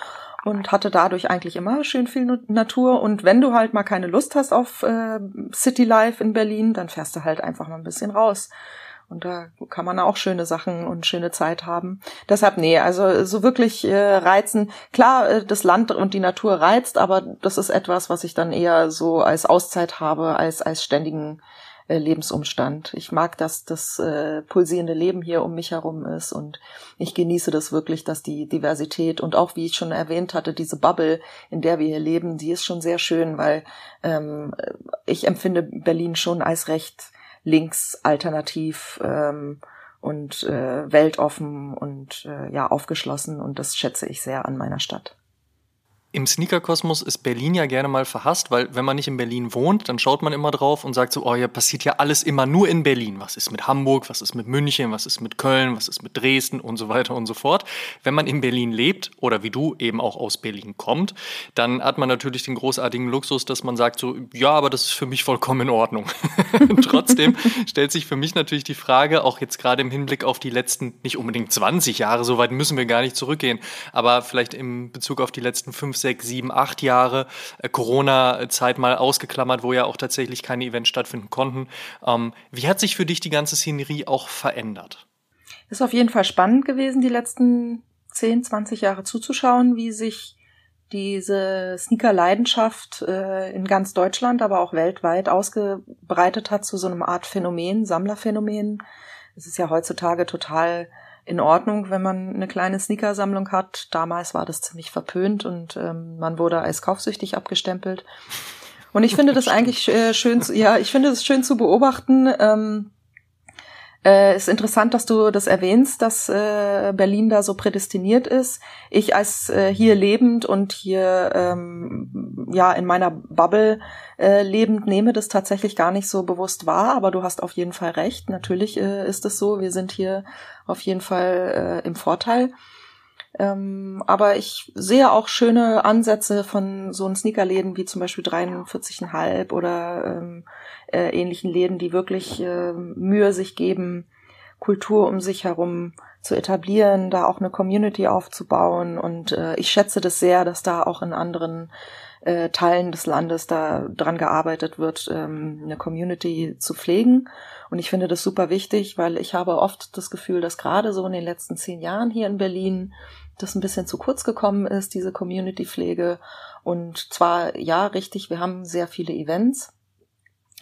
und hatte dadurch eigentlich immer schön viel Natur. Und wenn du halt mal keine Lust hast auf äh, City Life in Berlin, dann fährst du halt einfach mal ein bisschen raus. Und da kann man auch schöne Sachen und schöne Zeit haben. Deshalb, nee, also so wirklich äh, reizen. Klar, äh, das Land und die Natur reizt, aber das ist etwas, was ich dann eher so als Auszeit habe, als als ständigen äh, Lebensumstand. Ich mag, dass das äh, pulsierende Leben hier um mich herum ist und ich genieße das wirklich, dass die Diversität und auch, wie ich schon erwähnt hatte, diese Bubble, in der wir hier leben, die ist schon sehr schön, weil ähm, ich empfinde Berlin schon als recht links alternativ ähm, und äh, weltoffen und äh, ja aufgeschlossen und das schätze ich sehr an meiner Stadt. Im Sneakerkosmos ist Berlin ja gerne mal verhasst, weil wenn man nicht in Berlin wohnt, dann schaut man immer drauf und sagt so, oh ja, passiert ja alles immer nur in Berlin. Was ist mit Hamburg, was ist mit München, was ist mit Köln, was ist mit Dresden und so weiter und so fort. Wenn man in Berlin lebt oder wie du eben auch aus Berlin kommt, dann hat man natürlich den großartigen Luxus, dass man sagt so, ja, aber das ist für mich vollkommen in Ordnung. Trotzdem stellt sich für mich natürlich die Frage, auch jetzt gerade im Hinblick auf die letzten, nicht unbedingt 20 Jahre, so weit müssen wir gar nicht zurückgehen, aber vielleicht im Bezug auf die letzten fünf, sechs, sieben, acht Jahre äh, Corona-Zeit mal ausgeklammert, wo ja auch tatsächlich keine Events stattfinden konnten. Ähm, wie hat sich für dich die ganze Szenerie auch verändert? Ist auf jeden Fall spannend gewesen, die letzten 10, 20 Jahre zuzuschauen, wie sich diese Sneaker-Leidenschaft äh, in ganz Deutschland, aber auch weltweit ausgebreitet hat zu so einem Art Phänomen, Sammlerphänomen. Es ist ja heutzutage total in Ordnung, wenn man eine kleine Sneakersammlung hat. Damals war das ziemlich verpönt und ähm, man wurde als kaufsüchtig abgestempelt. Und ich finde das eigentlich äh, schön, zu, ja, ich finde es schön zu beobachten. Ähm, äh, ist interessant, dass du das erwähnst, dass äh, Berlin da so prädestiniert ist. Ich als äh, hier lebend und hier ähm, ja in meiner Bubble äh, lebend nehme das tatsächlich gar nicht so bewusst wahr, aber du hast auf jeden Fall recht. Natürlich äh, ist es so. Wir sind hier auf jeden Fall äh, im Vorteil. Ähm, aber ich sehe auch schöne Ansätze von so Sneakerläden wie zum Beispiel 43,5 oder ähm, äh, ähnlichen Läden, die wirklich äh, Mühe sich geben, Kultur um sich herum zu etablieren, da auch eine Community aufzubauen. Und äh, ich schätze das sehr, dass da auch in anderen äh, Teilen des Landes da dran gearbeitet wird, ähm, eine Community zu pflegen. Und ich finde das super wichtig, weil ich habe oft das Gefühl, dass gerade so in den letzten zehn Jahren hier in Berlin das ein bisschen zu kurz gekommen ist, diese Community-Pflege. Und zwar, ja, richtig, wir haben sehr viele Events,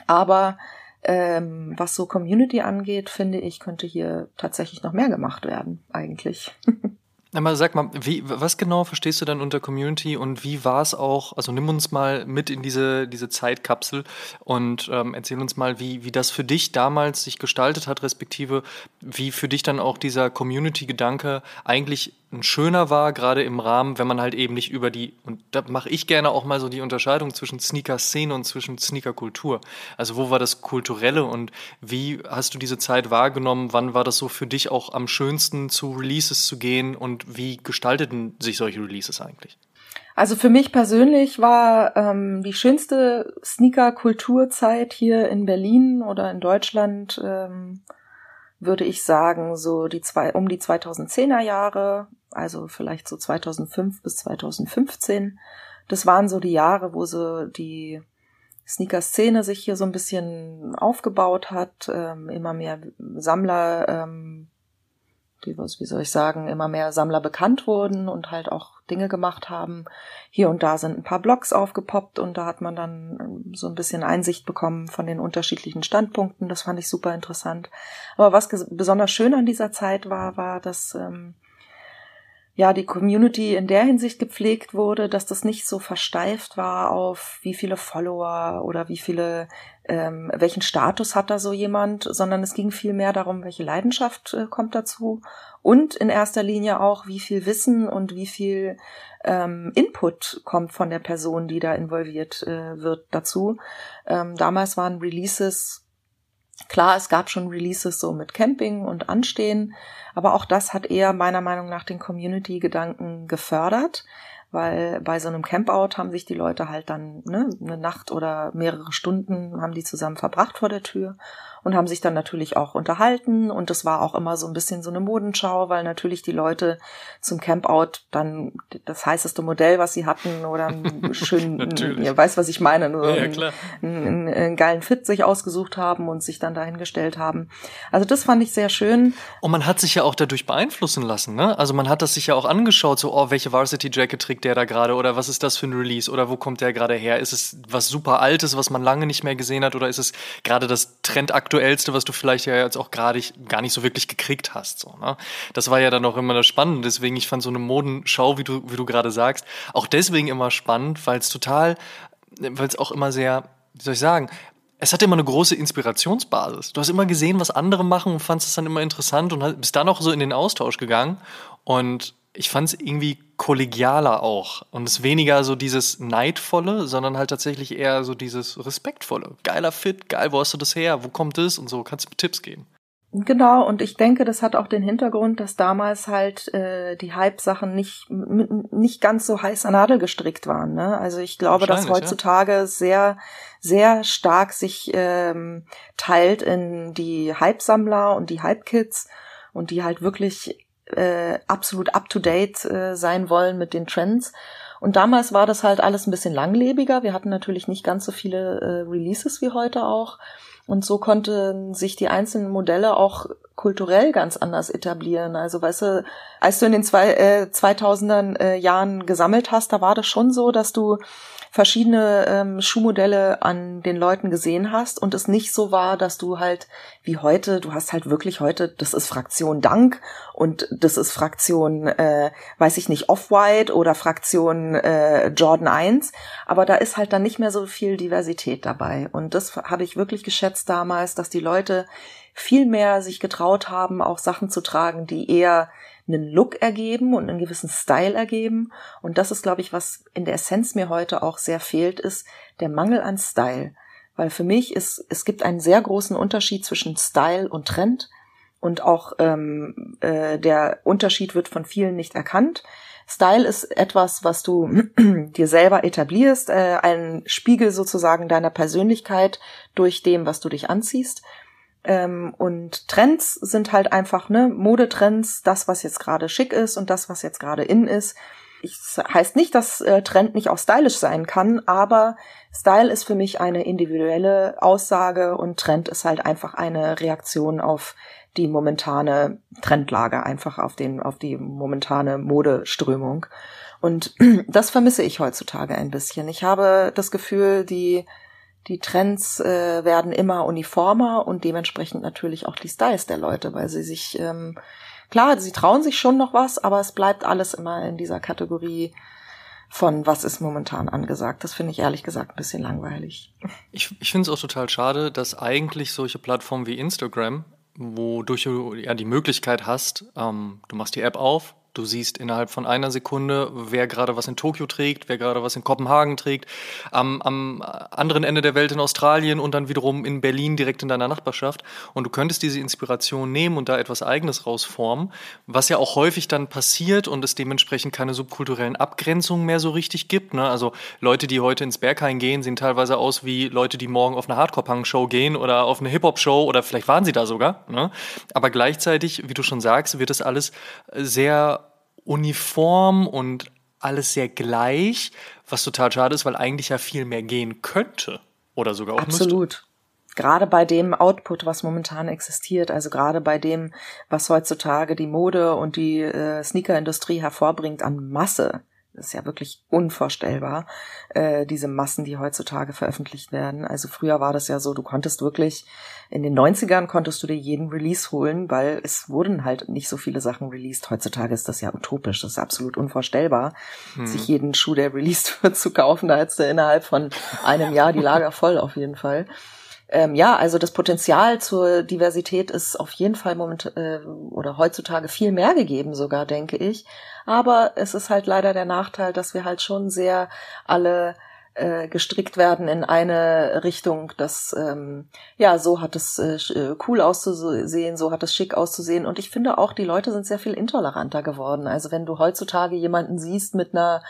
aber ähm, was so Community angeht, finde ich, könnte hier tatsächlich noch mehr gemacht werden, eigentlich. Aber sag mal, wie, was genau verstehst du dann unter Community und wie war es auch, also nimm uns mal mit in diese, diese Zeitkapsel und ähm, erzähl uns mal, wie, wie das für dich damals sich gestaltet hat, respektive wie für dich dann auch dieser Community-Gedanke eigentlich ein schöner war, gerade im Rahmen, wenn man halt eben nicht über die, und da mache ich gerne auch mal so die Unterscheidung zwischen Sneaker-Szene und zwischen Sneaker-Kultur. Also wo war das Kulturelle und wie hast du diese Zeit wahrgenommen? Wann war das so für dich auch am schönsten, zu Releases zu gehen und wie gestalteten sich solche Releases eigentlich? Also für mich persönlich war ähm, die schönste Sneaker-Kulturzeit hier in Berlin oder in Deutschland, ähm, würde ich sagen, so die zwei, um die 2010er Jahre, also vielleicht so 2005 bis 2015. Das waren so die Jahre, wo so die Sneaker-Szene sich hier so ein bisschen aufgebaut hat, ähm, immer mehr Sammler ähm, wie, wie soll ich sagen, immer mehr Sammler bekannt wurden und halt auch Dinge gemacht haben. Hier und da sind ein paar Blogs aufgepoppt und da hat man dann ähm, so ein bisschen Einsicht bekommen von den unterschiedlichen Standpunkten. Das fand ich super interessant. Aber was besonders schön an dieser Zeit war, war, dass ähm, ja die Community in der Hinsicht gepflegt wurde, dass das nicht so versteift war auf wie viele Follower oder wie viele ähm, welchen Status hat da so jemand, sondern es ging viel mehr darum, welche Leidenschaft äh, kommt dazu. Und in erster Linie auch, wie viel Wissen und wie viel ähm, Input kommt von der Person, die da involviert äh, wird dazu. Ähm, damals waren Releases Klar, es gab schon Releases so mit Camping und Anstehen, aber auch das hat eher meiner Meinung nach den Community-Gedanken gefördert weil bei so einem Campout haben sich die Leute halt dann ne, eine Nacht oder mehrere Stunden haben die zusammen verbracht vor der Tür und haben sich dann natürlich auch unterhalten und es war auch immer so ein bisschen so eine Modenschau, weil natürlich die Leute zum Campout dann das heißeste Modell, was sie hatten oder einen schönen, ihr weiß, was ich meine, nur ja, ja, einen, einen, einen, geilen Fit sich ausgesucht haben und sich dann dahingestellt haben. Also das fand ich sehr schön. Und man hat sich ja auch dadurch beeinflussen lassen, ne? Also man hat das sich ja auch angeschaut, so, oh, welche Varsity Jacket trägt der da gerade oder was ist das für ein Release oder wo kommt der gerade her? Ist es was super Altes, was man lange nicht mehr gesehen hat oder ist es gerade das Trend aktuell Aktuellste, was du vielleicht ja jetzt auch gerade gar nicht so wirklich gekriegt hast. So, ne? Das war ja dann auch immer das Spannende. Deswegen, ich fand so eine Modenschau, wie du, wie du gerade sagst, auch deswegen immer spannend, weil es total, weil es auch immer sehr, wie soll ich sagen, es hatte immer eine große Inspirationsbasis. Du hast immer gesehen, was andere machen und fandest es dann immer interessant und bist dann auch so in den Austausch gegangen. Und ich fand es irgendwie kollegialer auch. Und es weniger so dieses Neidvolle, sondern halt tatsächlich eher so dieses Respektvolle. Geiler Fit, geil, wo hast du das her? Wo kommt es? Und so, kannst du mir Tipps geben. Genau, und ich denke, das hat auch den Hintergrund, dass damals halt äh, die Hype-Sachen nicht, nicht ganz so heiß an Nadel gestrickt waren. Ne? Also ich glaube, dass heutzutage ja. sehr, sehr stark sich ähm, teilt in die Hype-Sammler und die Hype-Kids und die halt wirklich äh, absolut up-to-date äh, sein wollen mit den Trends. Und damals war das halt alles ein bisschen langlebiger. Wir hatten natürlich nicht ganz so viele äh, Releases wie heute auch. Und so konnten sich die einzelnen Modelle auch kulturell ganz anders etablieren. Also weißt du, als du in den zwei, äh, 2000er äh, Jahren gesammelt hast, da war das schon so, dass du verschiedene ähm, Schuhmodelle an den Leuten gesehen hast und es nicht so war, dass du halt wie heute, du hast halt wirklich heute, das ist Fraktion Dank und das ist Fraktion, äh, weiß ich nicht, Off-White oder Fraktion äh, Jordan 1, aber da ist halt dann nicht mehr so viel Diversität dabei. Und das habe ich wirklich geschätzt damals, dass die Leute viel mehr sich getraut haben, auch Sachen zu tragen, die eher einen Look ergeben und einen gewissen Style ergeben. Und das ist, glaube ich, was in der Essenz mir heute auch sehr fehlt, ist der Mangel an Style. Weil für mich ist, es gibt einen sehr großen Unterschied zwischen Style und Trend. Und auch ähm, äh, der Unterschied wird von vielen nicht erkannt. Style ist etwas, was du dir selber etablierst, äh, ein Spiegel sozusagen deiner Persönlichkeit durch dem, was du dich anziehst. Ähm, und Trends sind halt einfach, ne, Modetrends, das, was jetzt gerade schick ist und das, was jetzt gerade in ist. Ich heißt nicht, dass äh, Trend nicht auch stylisch sein kann, aber Style ist für mich eine individuelle Aussage und Trend ist halt einfach eine Reaktion auf die momentane Trendlage, einfach auf den, auf die momentane Modeströmung. Und das vermisse ich heutzutage ein bisschen. Ich habe das Gefühl, die die Trends äh, werden immer uniformer und dementsprechend natürlich auch die Styles der Leute, weil sie sich, ähm, klar, sie trauen sich schon noch was, aber es bleibt alles immer in dieser Kategorie von was ist momentan angesagt. Das finde ich ehrlich gesagt ein bisschen langweilig. Ich, ich finde es auch total schade, dass eigentlich solche Plattformen wie Instagram, wodurch du ja die Möglichkeit hast, ähm, du machst die App auf, Du siehst innerhalb von einer Sekunde, wer gerade was in Tokio trägt, wer gerade was in Kopenhagen trägt, am, am anderen Ende der Welt in Australien und dann wiederum in Berlin direkt in deiner Nachbarschaft. Und du könntest diese Inspiration nehmen und da etwas Eigenes rausformen, was ja auch häufig dann passiert und es dementsprechend keine subkulturellen Abgrenzungen mehr so richtig gibt. Ne? Also Leute, die heute ins Berghain gehen, sehen teilweise aus wie Leute, die morgen auf eine Hardcore-Punk-Show gehen oder auf eine Hip-Hop-Show oder vielleicht waren sie da sogar. Ne? Aber gleichzeitig, wie du schon sagst, wird das alles sehr uniform und alles sehr gleich, was total schade ist, weil eigentlich ja viel mehr gehen könnte oder sogar auch Absolut. Müsste. Gerade bei dem Output, was momentan existiert, also gerade bei dem, was heutzutage die Mode und die äh, Sneakerindustrie hervorbringt an Masse, ist ja wirklich unvorstellbar, äh, diese Massen, die heutzutage veröffentlicht werden. Also früher war das ja so, du konntest wirklich, in den 90ern konntest du dir jeden Release holen, weil es wurden halt nicht so viele Sachen released. Heutzutage ist das ja utopisch, das ist absolut unvorstellbar, hm. sich jeden Schuh, der released wird, zu kaufen. Da hättest du innerhalb von einem Jahr die Lager voll auf jeden Fall. Ähm, ja, also das Potenzial zur Diversität ist auf jeden Fall moment äh, oder heutzutage viel mehr gegeben sogar, denke ich. Aber es ist halt leider der Nachteil, dass wir halt schon sehr alle äh, gestrickt werden in eine Richtung, dass ähm, ja so hat es äh, äh cool auszusehen, so hat es schick auszusehen und ich finde auch die Leute sind sehr viel intoleranter geworden. Also wenn du heutzutage jemanden siehst mit einer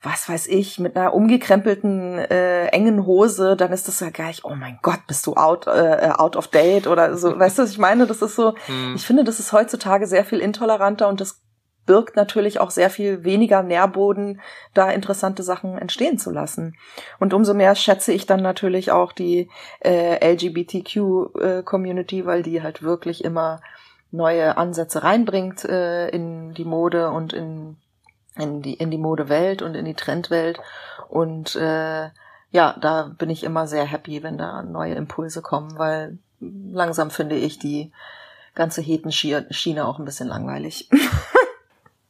was weiß ich, mit einer umgekrempelten äh, engen Hose, dann ist das ja gleich, oh mein Gott, bist du out, äh, out of date oder so. Weißt du, was ich meine? Das ist so, hm. ich finde, das ist heutzutage sehr viel intoleranter und das birgt natürlich auch sehr viel weniger Nährboden, da interessante Sachen entstehen zu lassen. Und umso mehr schätze ich dann natürlich auch die äh, LGBTQ-Community, äh, weil die halt wirklich immer neue Ansätze reinbringt äh, in die Mode und in in die, in die Modewelt und in die Trendwelt. Und äh, ja, da bin ich immer sehr happy, wenn da neue Impulse kommen, weil langsam finde ich die ganze Hetenschiene auch ein bisschen langweilig.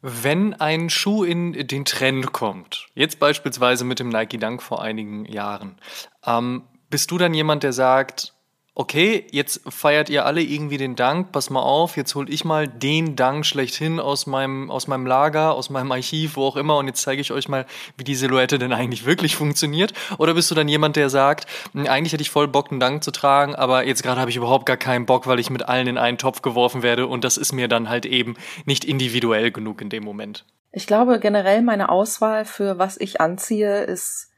Wenn ein Schuh in den Trend kommt, jetzt beispielsweise mit dem Nike Dunk vor einigen Jahren, ähm, bist du dann jemand, der sagt, okay, jetzt feiert ihr alle irgendwie den Dank, pass mal auf, jetzt hol ich mal den Dank schlechthin aus meinem, aus meinem Lager, aus meinem Archiv, wo auch immer und jetzt zeige ich euch mal, wie die Silhouette denn eigentlich wirklich funktioniert? Oder bist du dann jemand, der sagt, hm, eigentlich hätte ich voll Bock, einen Dank zu tragen, aber jetzt gerade habe ich überhaupt gar keinen Bock, weil ich mit allen in einen Topf geworfen werde und das ist mir dann halt eben nicht individuell genug in dem Moment? Ich glaube generell meine Auswahl für was ich anziehe ist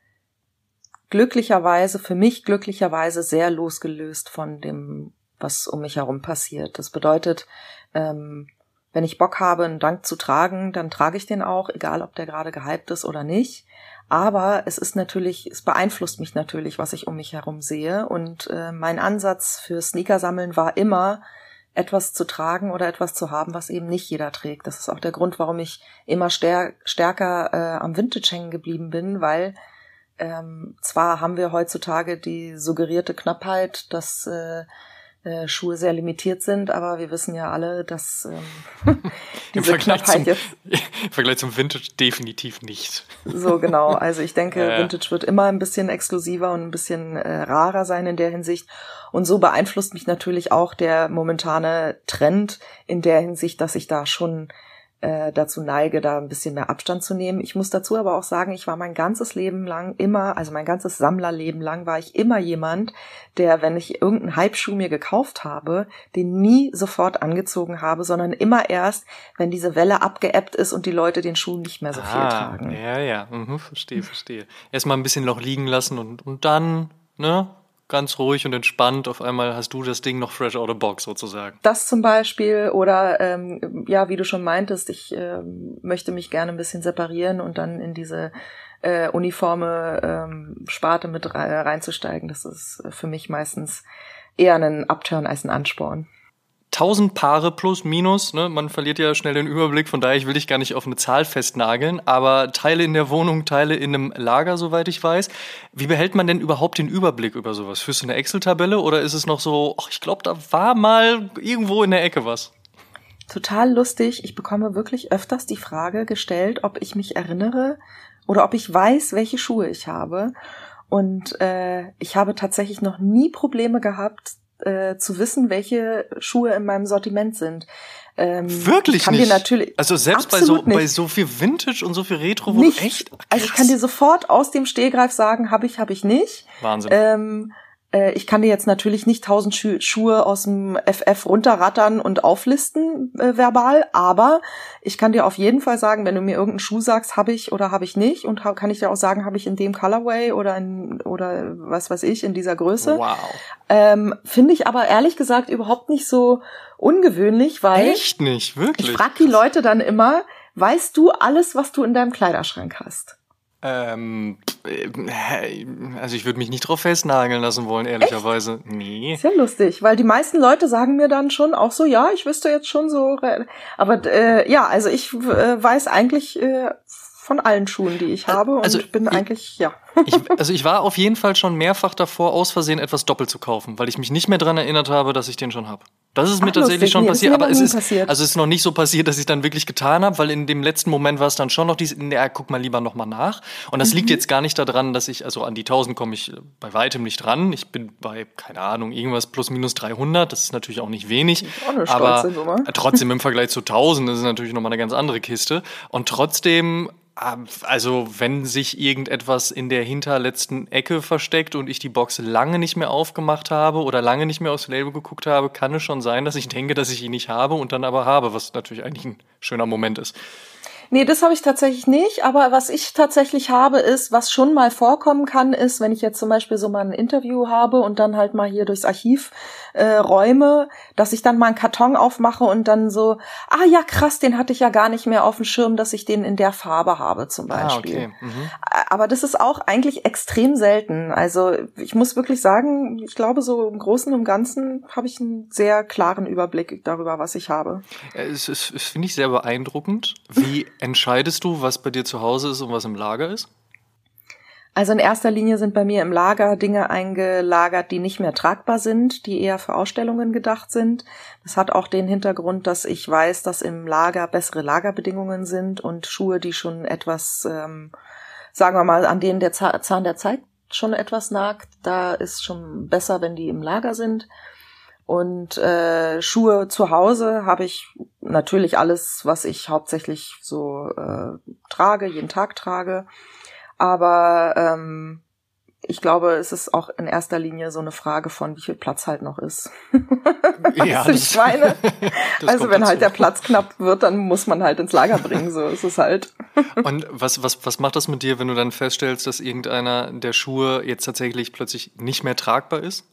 glücklicherweise, für mich glücklicherweise sehr losgelöst von dem, was um mich herum passiert. Das bedeutet, ähm, wenn ich Bock habe, einen Dank zu tragen, dann trage ich den auch, egal ob der gerade gehypt ist oder nicht. Aber es ist natürlich, es beeinflusst mich natürlich, was ich um mich herum sehe. Und äh, mein Ansatz für Sneakersammeln war immer, etwas zu tragen oder etwas zu haben, was eben nicht jeder trägt. Das ist auch der Grund, warum ich immer stärker äh, am Vintage hängen geblieben bin, weil ähm, zwar haben wir heutzutage die suggerierte Knappheit, dass äh, äh, Schuhe sehr limitiert sind, aber wir wissen ja alle, dass ähm, diese Im Knappheit zum, jetzt im Vergleich zum Vintage definitiv nicht. So genau. Also ich denke, ja. Vintage wird immer ein bisschen exklusiver und ein bisschen äh, rarer sein in der Hinsicht. Und so beeinflusst mich natürlich auch der momentane Trend in der Hinsicht, dass ich da schon äh, dazu neige, da ein bisschen mehr Abstand zu nehmen. Ich muss dazu aber auch sagen, ich war mein ganzes Leben lang immer, also mein ganzes Sammlerleben lang war ich immer jemand, der, wenn ich irgendeinen Hype-Schuh mir gekauft habe, den nie sofort angezogen habe, sondern immer erst, wenn diese Welle abgeebbt ist und die Leute den Schuh nicht mehr so ah, viel tragen. Ja, ja, mhm, verstehe, verstehe. Erstmal ein bisschen noch liegen lassen und, und dann, ne, ganz ruhig und entspannt. Auf einmal hast du das Ding noch fresh out of box sozusagen. Das zum Beispiel oder ähm, ja, wie du schon meintest, ich äh, möchte mich gerne ein bisschen separieren und dann in diese äh, uniforme ähm, Sparte mit reinzusteigen. Das ist für mich meistens eher ein Upturn als ein Ansporn. 1000 Paare plus minus, ne? man verliert ja schnell den Überblick, von daher ich will dich gar nicht auf eine Zahl festnageln, aber Teile in der Wohnung, Teile in einem Lager, soweit ich weiß. Wie behält man denn überhaupt den Überblick über sowas? Führst du eine Excel-Tabelle oder ist es noch so, ach, ich glaube, da war mal irgendwo in der Ecke was? Total lustig. Ich bekomme wirklich öfters die Frage gestellt, ob ich mich erinnere oder ob ich weiß, welche Schuhe ich habe. Und äh, ich habe tatsächlich noch nie Probleme gehabt, äh, zu wissen, welche Schuhe in meinem Sortiment sind. Ähm, Wirklich kann nicht? Dir natürlich also selbst bei so, nicht. bei so viel Vintage und so viel Retro, wo nicht. echt. Krass. Also ich kann dir sofort aus dem Stehgreif sagen, habe ich, habe ich nicht. Wahnsinn. Ähm, äh, ich kann dir jetzt natürlich nicht tausend Schu Schuhe aus dem FF runterrattern und auflisten äh, verbal, aber ich kann dir auf jeden Fall sagen, wenn du mir irgendeinen Schuh sagst, habe ich oder habe ich nicht und kann ich dir auch sagen, habe ich in dem Colorway oder in oder was weiß ich in dieser Größe. Wow. Ähm, Finde ich aber ehrlich gesagt überhaupt nicht so ungewöhnlich, weil echt nicht wirklich. Ich frage die Leute dann immer, weißt du alles, was du in deinem Kleiderschrank hast? Ähm, äh, also ich würde mich nicht drauf festnageln lassen wollen, ehrlicherweise. Echt? Nee. Ist ja lustig, weil die meisten Leute sagen mir dann schon auch so, ja, ich wüsste jetzt schon so. Aber äh, ja, also ich äh, weiß eigentlich äh, von allen Schuhen, die ich habe. Und also ich bin eigentlich, ja. Ich, also ich war auf jeden Fall schon mehrfach davor, aus Versehen etwas doppelt zu kaufen, weil ich mich nicht mehr dran erinnert habe, dass ich den schon habe. Das ist mir Ach, tatsächlich lustig. schon nee, passiert, aber es ist passiert. also es ist noch nicht so passiert, dass ich dann wirklich getan habe, weil in dem letzten Moment war es dann schon noch dies, ja, guck mal lieber noch mal nach. Und das mhm. liegt jetzt gar nicht daran, dass ich also an die 1000 komme ich bei weitem nicht dran. Ich bin bei keine Ahnung irgendwas plus minus 300. Das ist natürlich auch nicht wenig, auch aber trotzdem im Vergleich zu 1000 das ist natürlich noch mal eine ganz andere Kiste. Und trotzdem also, wenn sich irgendetwas in der hinterletzten Ecke versteckt und ich die Box lange nicht mehr aufgemacht habe oder lange nicht mehr aufs Label geguckt habe, kann es schon sein, dass ich denke, dass ich ihn nicht habe und dann aber habe, was natürlich eigentlich ein schöner Moment ist. Nee, das habe ich tatsächlich nicht. Aber was ich tatsächlich habe, ist, was schon mal vorkommen kann, ist, wenn ich jetzt zum Beispiel so mal ein Interview habe und dann halt mal hier durchs Archiv äh, räume, dass ich dann mal einen Karton aufmache und dann so, ah ja, krass, den hatte ich ja gar nicht mehr auf dem Schirm, dass ich den in der Farbe habe zum Beispiel. Ah, okay. Mhm. Aber das ist auch eigentlich extrem selten. Also ich muss wirklich sagen, ich glaube, so im Großen und Ganzen habe ich einen sehr klaren Überblick darüber, was ich habe. Es, es, es finde ich sehr beeindruckend, wie entscheidest du, was bei dir zu Hause ist und was im Lager ist? Also in erster Linie sind bei mir im Lager Dinge eingelagert, die nicht mehr tragbar sind, die eher für Ausstellungen gedacht sind. Das hat auch den Hintergrund, dass ich weiß, dass im Lager bessere Lagerbedingungen sind und Schuhe, die schon etwas, ähm, sagen wir mal, an denen der Zahn der Zeit schon etwas nagt, da ist schon besser, wenn die im Lager sind. Und äh, Schuhe zu Hause habe ich natürlich alles, was ich hauptsächlich so äh, trage, jeden Tag trage. Aber ähm, ich glaube, es ist auch in erster Linie so eine Frage von, wie viel Platz halt noch ist. ja, das, ich meine? also wenn halt der Platz knapp wird, dann muss man halt ins Lager bringen, so ist es halt. Und was, was, was macht das mit dir, wenn du dann feststellst, dass irgendeiner der Schuhe jetzt tatsächlich plötzlich nicht mehr tragbar ist?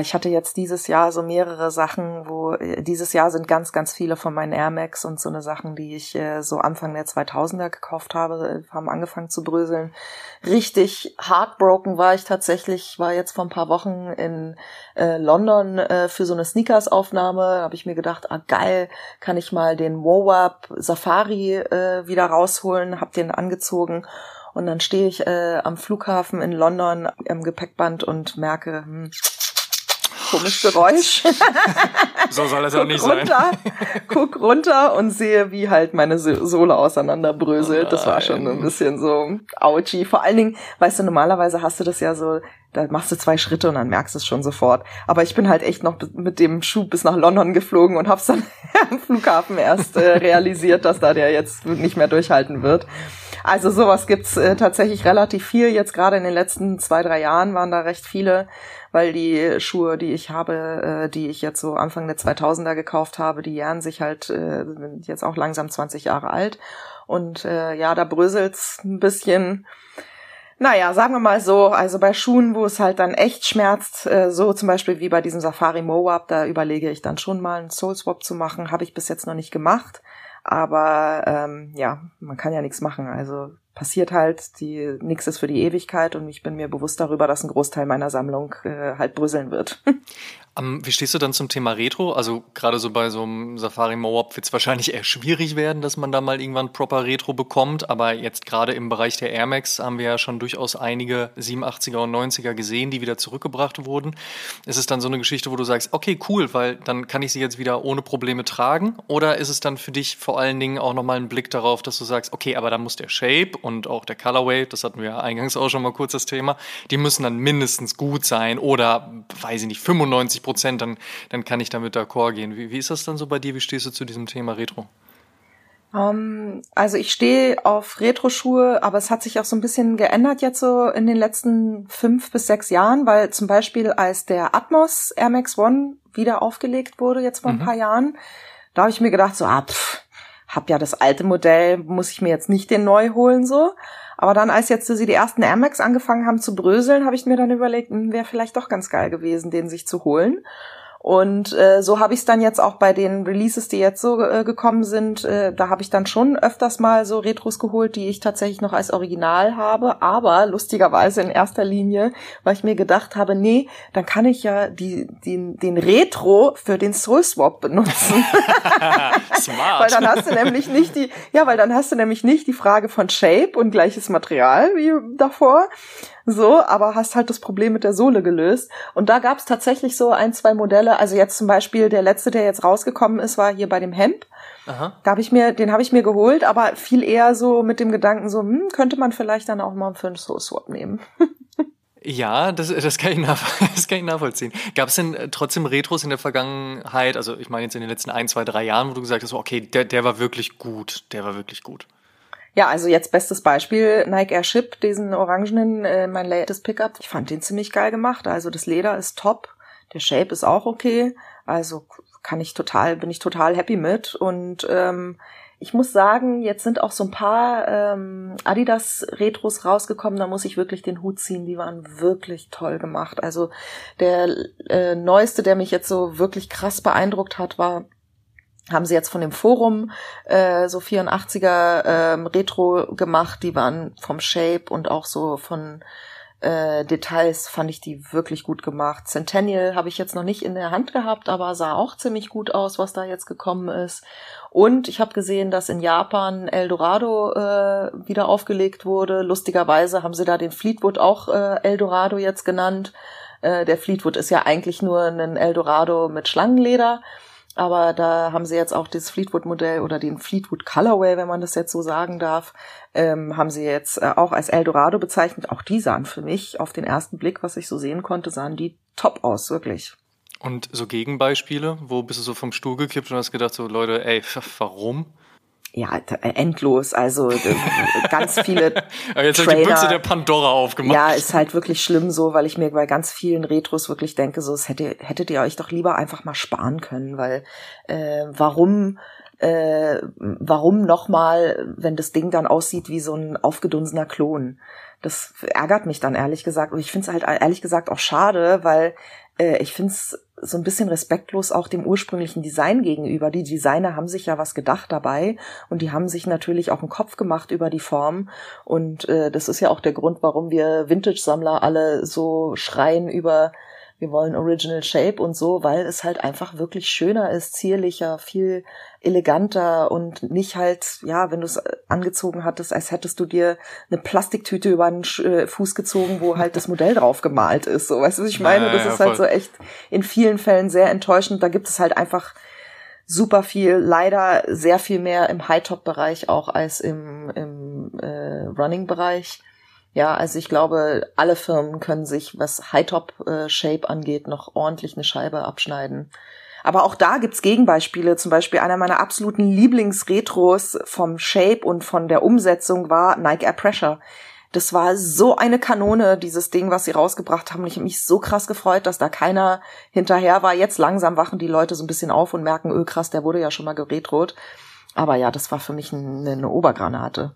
Ich hatte jetzt dieses Jahr so mehrere Sachen, wo äh, dieses Jahr sind ganz, ganz viele von meinen Air Max und so eine Sachen, die ich äh, so Anfang der 2000er gekauft habe, äh, haben angefangen zu bröseln. Richtig heartbroken war ich tatsächlich, war jetzt vor ein paar Wochen in äh, London äh, für so eine Sneakers-Aufnahme. habe ich mir gedacht, ah geil, kann ich mal den Moab Safari äh, wieder rausholen, hab den angezogen und dann stehe ich am Flughafen in London am Gepäckband und merke, hm, komisches Geräusch. so soll es auch nicht runter, sein. guck runter und sehe, wie halt meine Sohle auseinanderbröselt. Das war schon ein bisschen so ouchy. Vor allen Dingen, weißt du, normalerweise hast du das ja so, da machst du zwei Schritte und dann merkst du es schon sofort. Aber ich bin halt echt noch mit dem Schuh bis nach London geflogen und hab's dann am Flughafen erst äh, realisiert, dass da der jetzt nicht mehr durchhalten wird. Also sowas gibt's äh, tatsächlich relativ viel. Jetzt gerade in den letzten zwei, drei Jahren waren da recht viele weil die Schuhe, die ich habe, äh, die ich jetzt so Anfang der 2000er gekauft habe, die jähren sich halt äh, sind jetzt auch langsam 20 Jahre alt und äh, ja, da bröselt's ein bisschen. Naja, sagen wir mal so, also bei Schuhen, wo es halt dann echt schmerzt, äh, so zum Beispiel wie bei diesem Safari Moab, da überlege ich dann schon mal einen Soul Swap zu machen, habe ich bis jetzt noch nicht gemacht. Aber ähm, ja, man kann ja nichts machen. Also passiert halt, die nichts ist für die Ewigkeit und ich bin mir bewusst darüber, dass ein Großteil meiner Sammlung äh, halt brüsseln wird. Um, wie stehst du dann zum Thema Retro? Also gerade so bei so einem Safari Moab wird es wahrscheinlich eher schwierig werden, dass man da mal irgendwann proper Retro bekommt. Aber jetzt gerade im Bereich der Air Max haben wir ja schon durchaus einige 87er und 90er gesehen, die wieder zurückgebracht wurden. Ist es dann so eine Geschichte, wo du sagst, okay, cool, weil dann kann ich sie jetzt wieder ohne Probleme tragen? Oder ist es dann für dich vor allen Dingen auch nochmal ein Blick darauf, dass du sagst, okay, aber da muss der Shape und auch der Colorway, das hatten wir eingangs auch schon mal kurz das Thema, die müssen dann mindestens gut sein oder, weiß ich nicht, 95 Prozent, dann, dann kann ich damit d'accord gehen. Wie, wie ist das dann so bei dir? Wie stehst du zu diesem Thema Retro? Um, ähm, also ich stehe auf Retro-Schuhe, aber es hat sich auch so ein bisschen geändert jetzt so in den letzten fünf bis sechs Jahren, weil zum Beispiel als der Atmos Air Max One wieder aufgelegt wurde, jetzt vor ein mhm. paar Jahren, da habe ich mir gedacht, so, ah, pff, hab ja das alte Modell, muss ich mir jetzt nicht den neu holen, so. Aber dann, als jetzt sie die ersten Air Max angefangen haben zu bröseln, habe ich mir dann überlegt, hm, wäre vielleicht doch ganz geil gewesen, den sich zu holen. Und äh, so habe ich es dann jetzt auch bei den Releases, die jetzt so äh, gekommen sind, äh, da habe ich dann schon öfters mal so Retros geholt, die ich tatsächlich noch als Original habe, aber lustigerweise in erster Linie, weil ich mir gedacht habe, nee, dann kann ich ja die, die, den Retro für den Soul Swap benutzen. Smart. weil dann hast du nämlich nicht die, ja, weil dann hast du nämlich nicht die Frage von Shape und gleiches Material wie davor, so, aber hast halt das Problem mit der Sohle gelöst. Und da gab es tatsächlich so ein, zwei Modelle. Also jetzt zum Beispiel der letzte, der jetzt rausgekommen ist, war hier bei dem Hemp. Aha. Da habe ich mir, den habe ich mir geholt, aber viel eher so mit dem Gedanken so, hm, könnte man vielleicht dann auch mal für einen Soul Swap nehmen. Ja, das, das, kann ich das kann ich nachvollziehen. Gab es denn äh, trotzdem Retros in der Vergangenheit, also ich meine jetzt in den letzten ein, zwei, drei Jahren, wo du gesagt hast, okay, der, der war wirklich gut, der war wirklich gut? Ja, also jetzt bestes Beispiel, Nike Airship, diesen orangenen, äh, mein latest Pickup. Ich fand den ziemlich geil gemacht. Also das Leder ist top, der Shape ist auch okay. Also kann ich total, bin ich total happy mit. Und ähm, ich muss sagen, jetzt sind auch so ein paar ähm, Adidas Retros rausgekommen, da muss ich wirklich den Hut ziehen, die waren wirklich toll gemacht. Also der äh, neueste, der mich jetzt so wirklich krass beeindruckt hat, war haben sie jetzt von dem Forum äh, so 84er ähm, Retro gemacht, die waren vom Shape und auch so von äh, Details fand ich die wirklich gut gemacht. Centennial habe ich jetzt noch nicht in der Hand gehabt, aber sah auch ziemlich gut aus, was da jetzt gekommen ist. Und ich habe gesehen, dass in Japan Eldorado äh, wieder aufgelegt wurde. Lustigerweise haben sie da den Fleetwood auch äh, Eldorado jetzt genannt. Äh, der Fleetwood ist ja eigentlich nur ein Eldorado mit Schlangenleder. Aber da haben sie jetzt auch das Fleetwood-Modell oder den Fleetwood Colorway, wenn man das jetzt so sagen darf, ähm, haben sie jetzt äh, auch als Eldorado bezeichnet. Auch die sahen für mich auf den ersten Blick, was ich so sehen konnte, sahen die top aus, wirklich. Und so Gegenbeispiele, wo bist du so vom Stuhl gekippt und hast gedacht so, Leute, ey, warum? Ja, äh, endlos. Also äh, ganz viele. Aber jetzt Trainer, hat die Büchse der Pandora aufgemacht. Ja, ist halt wirklich schlimm so, weil ich mir bei ganz vielen Retros wirklich denke, so, es hätte, hättet ihr euch doch lieber einfach mal sparen können, weil äh, warum äh, warum nochmal, wenn das Ding dann aussieht wie so ein aufgedunsener Klon? Das ärgert mich dann ehrlich gesagt. Und ich finde es halt ehrlich gesagt auch schade, weil äh, ich finde es so ein bisschen respektlos auch dem ursprünglichen Design gegenüber. Die Designer haben sich ja was gedacht dabei und die haben sich natürlich auch einen Kopf gemacht über die Form. Und äh, das ist ja auch der Grund, warum wir Vintage-Sammler alle so schreien über wir wollen Original Shape und so, weil es halt einfach wirklich schöner ist, zierlicher, viel eleganter und nicht halt, ja, wenn du es angezogen hattest, als hättest du dir eine Plastiktüte über den äh, Fuß gezogen, wo halt das Modell drauf gemalt ist. So, weißt du, was ich meine? das ist halt so echt in vielen Fällen sehr enttäuschend. Da gibt es halt einfach super viel, leider sehr viel mehr im High-Top-Bereich auch als im, im äh, Running-Bereich. Ja, also ich glaube, alle Firmen können sich, was High-Top-Shape äh, angeht, noch ordentlich eine Scheibe abschneiden. Aber auch da gibt's Gegenbeispiele. Zum Beispiel einer meiner absoluten Lieblingsretros vom Shape und von der Umsetzung war Nike Air Pressure. Das war so eine Kanone, dieses Ding, was sie rausgebracht haben. Ich habe mich so krass gefreut, dass da keiner hinterher war. Jetzt langsam wachen die Leute so ein bisschen auf und merken, öh krass, der wurde ja schon mal geretrot. Aber ja, das war für mich eine, eine Obergranate.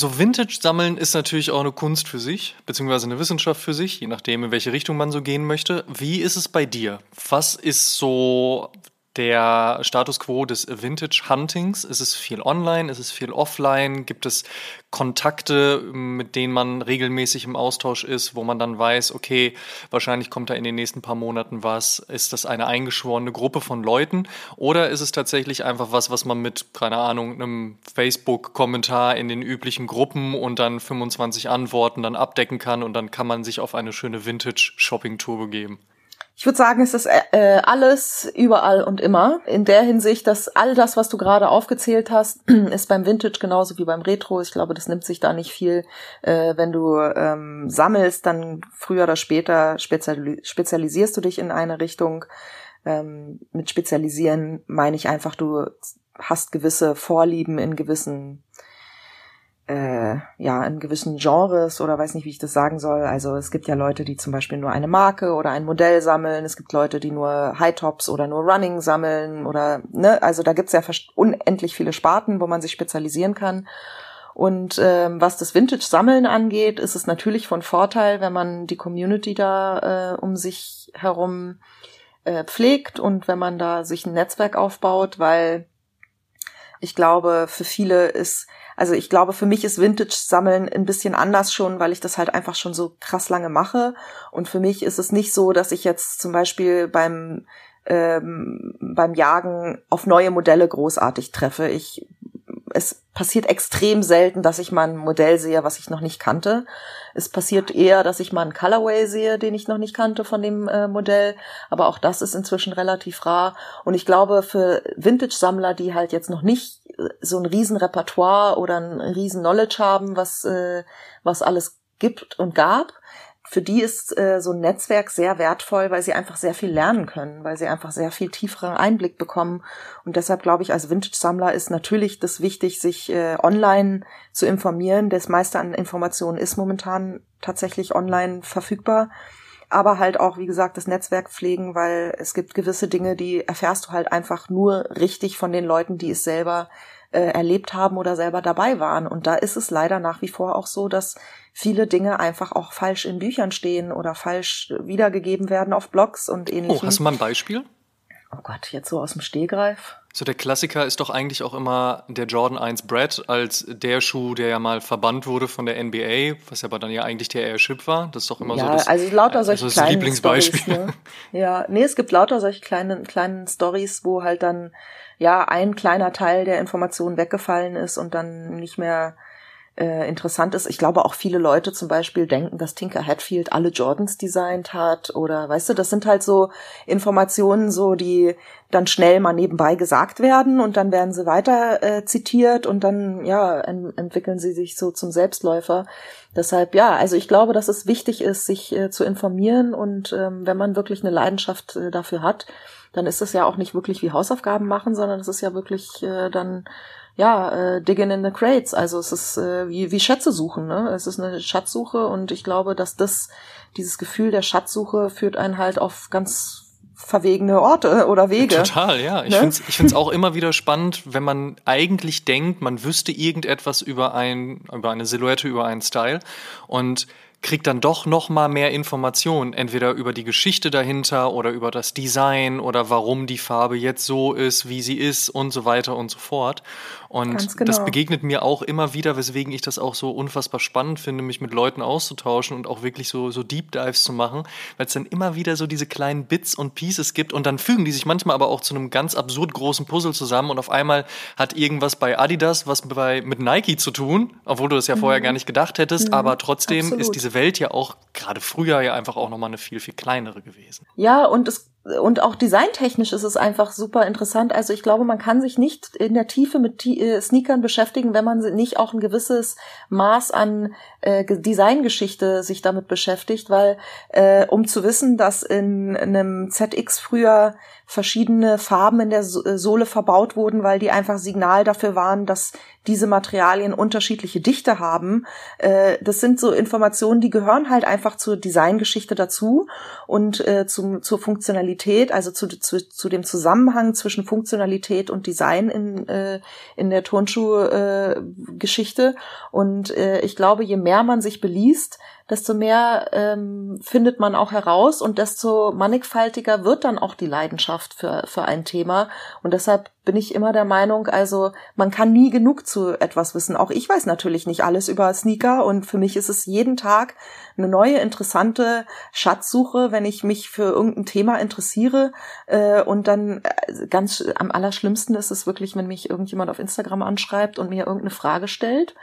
So Vintage sammeln ist natürlich auch eine Kunst für sich, beziehungsweise eine Wissenschaft für sich, je nachdem, in welche Richtung man so gehen möchte. Wie ist es bei dir? Was ist so der Status quo des Vintage Huntings? Ist es viel online? Ist es viel offline? Gibt es Kontakte, mit denen man regelmäßig im Austausch ist, wo man dann weiß, okay, wahrscheinlich kommt da in den nächsten paar Monaten was? Ist das eine eingeschworene Gruppe von Leuten? Oder ist es tatsächlich einfach was, was man mit, keine Ahnung, einem Facebook-Kommentar in den üblichen Gruppen und dann 25 Antworten dann abdecken kann und dann kann man sich auf eine schöne Vintage-Shopping-Tour begeben? Ich würde sagen, es ist äh, äh, alles überall und immer. In der Hinsicht, dass all das, was du gerade aufgezählt hast, ist beim Vintage genauso wie beim Retro. Ich glaube, das nimmt sich da nicht viel. Äh, wenn du ähm, sammelst, dann früher oder später speziali spezialisierst du dich in eine Richtung. Ähm, mit spezialisieren meine ich einfach, du hast gewisse Vorlieben in gewissen äh, ja, in gewissen Genres oder weiß nicht, wie ich das sagen soll. Also es gibt ja Leute, die zum Beispiel nur eine Marke oder ein Modell sammeln. Es gibt Leute, die nur High-Tops oder nur Running sammeln oder, ne, also da gibt's ja unendlich viele Sparten, wo man sich spezialisieren kann. Und ähm, was das Vintage-Sammeln angeht, ist es natürlich von Vorteil, wenn man die Community da äh, um sich herum äh, pflegt und wenn man da sich ein Netzwerk aufbaut, weil ich glaube, für viele ist also ich glaube, für mich ist Vintage-Sammeln ein bisschen anders schon, weil ich das halt einfach schon so krass lange mache. Und für mich ist es nicht so, dass ich jetzt zum Beispiel beim ähm, beim Jagen auf neue Modelle großartig treffe. Ich es passiert extrem selten, dass ich mal ein Modell sehe, was ich noch nicht kannte. Es passiert eher, dass ich mal einen Colorway sehe, den ich noch nicht kannte von dem äh, Modell. Aber auch das ist inzwischen relativ rar. Und ich glaube, für Vintage-Sammler, die halt jetzt noch nicht so ein riesen Repertoire oder ein riesen Knowledge haben, was, äh, was alles gibt und gab, für die ist äh, so ein Netzwerk sehr wertvoll, weil sie einfach sehr viel lernen können, weil sie einfach sehr viel tieferen Einblick bekommen. Und deshalb glaube ich, als Vintage-Sammler ist natürlich das wichtig, sich äh, online zu informieren. Das meiste an Informationen ist momentan tatsächlich online verfügbar. Aber halt auch, wie gesagt, das Netzwerk pflegen, weil es gibt gewisse Dinge, die erfährst du halt einfach nur richtig von den Leuten, die es selber äh, erlebt haben oder selber dabei waren. Und da ist es leider nach wie vor auch so, dass viele Dinge einfach auch falsch in Büchern stehen oder falsch wiedergegeben werden auf Blogs und ähnlichem. Oh, hast du mal ein Beispiel? Oh Gott, jetzt so aus dem Stehgreif. So der Klassiker ist doch eigentlich auch immer der Jordan 1 Brad als der Schuh, der ja mal verbannt wurde von der NBA, was aber dann ja eigentlich der Airship war. Das ist doch immer ja, so das, also lauter solche also das Lieblingsbeispiel. Storys, ne? Ja, nee, es gibt lauter solche kleinen kleinen Stories, wo halt dann ja ein kleiner Teil der Informationen weggefallen ist und dann nicht mehr äh, interessant ist. Ich glaube auch viele Leute zum Beispiel denken, dass Tinker Hatfield alle Jordans designt hat oder weißt du, das sind halt so Informationen, so die dann schnell mal nebenbei gesagt werden und dann werden sie weiter äh, zitiert und dann ja en entwickeln sie sich so zum Selbstläufer. Deshalb ja, also ich glaube, dass es wichtig ist, sich äh, zu informieren und ähm, wenn man wirklich eine Leidenschaft äh, dafür hat, dann ist es ja auch nicht wirklich wie Hausaufgaben machen, sondern es ist ja wirklich äh, dann ja, äh, digging in the crates. Also es ist äh, wie, wie Schätze suchen, ne? Es ist eine Schatzsuche und ich glaube, dass das, dieses Gefühl der Schatzsuche führt einen halt auf ganz verwegene Orte oder Wege. Total, ja. Ich ne? finde es ich find's auch immer wieder spannend, wenn man eigentlich denkt, man wüsste irgendetwas über ein, über eine Silhouette, über einen Style und kriegt dann doch noch mal mehr Informationen, entweder über die Geschichte dahinter oder über das Design oder warum die Farbe jetzt so ist, wie sie ist und so weiter und so fort. Und genau. das begegnet mir auch immer wieder, weswegen ich das auch so unfassbar spannend finde, mich mit Leuten auszutauschen und auch wirklich so, so Deep Dives zu machen, weil es dann immer wieder so diese kleinen Bits und Pieces gibt und dann fügen die sich manchmal aber auch zu einem ganz absurd großen Puzzle zusammen und auf einmal hat irgendwas bei Adidas was bei, mit Nike zu tun, obwohl du das ja mhm. vorher gar nicht gedacht hättest, mhm. aber trotzdem Absolut. ist diese Welt ja auch gerade früher ja einfach auch nochmal eine viel, viel kleinere gewesen. Ja, und es und auch designtechnisch ist es einfach super interessant. Also ich glaube, man kann sich nicht in der Tiefe mit äh, Sneakern beschäftigen, wenn man nicht auch ein gewisses Maß an äh, Designgeschichte sich damit beschäftigt, weil äh, um zu wissen, dass in, in einem ZX früher verschiedene Farben in der Sohle verbaut wurden, weil die einfach Signal dafür waren, dass diese Materialien unterschiedliche Dichte haben. Äh, das sind so Informationen, die gehören halt einfach zur Designgeschichte dazu und äh, zum, zur Funktionalität, also zu, zu, zu dem Zusammenhang zwischen Funktionalität und Design in, äh, in der Turnschuhgeschichte. und ich glaube, je mehr man sich beliest, desto mehr ähm, findet man auch heraus und desto mannigfaltiger wird dann auch die Leidenschaft für, für ein Thema. Und deshalb bin ich immer der Meinung, also man kann nie genug zu etwas wissen. Auch ich weiß natürlich nicht alles über Sneaker und für mich ist es jeden Tag eine neue interessante Schatzsuche, wenn ich mich für irgendein Thema interessiere. Äh, und dann äh, ganz am allerschlimmsten ist es wirklich, wenn mich irgendjemand auf Instagram anschreibt und mir irgendeine Frage stellt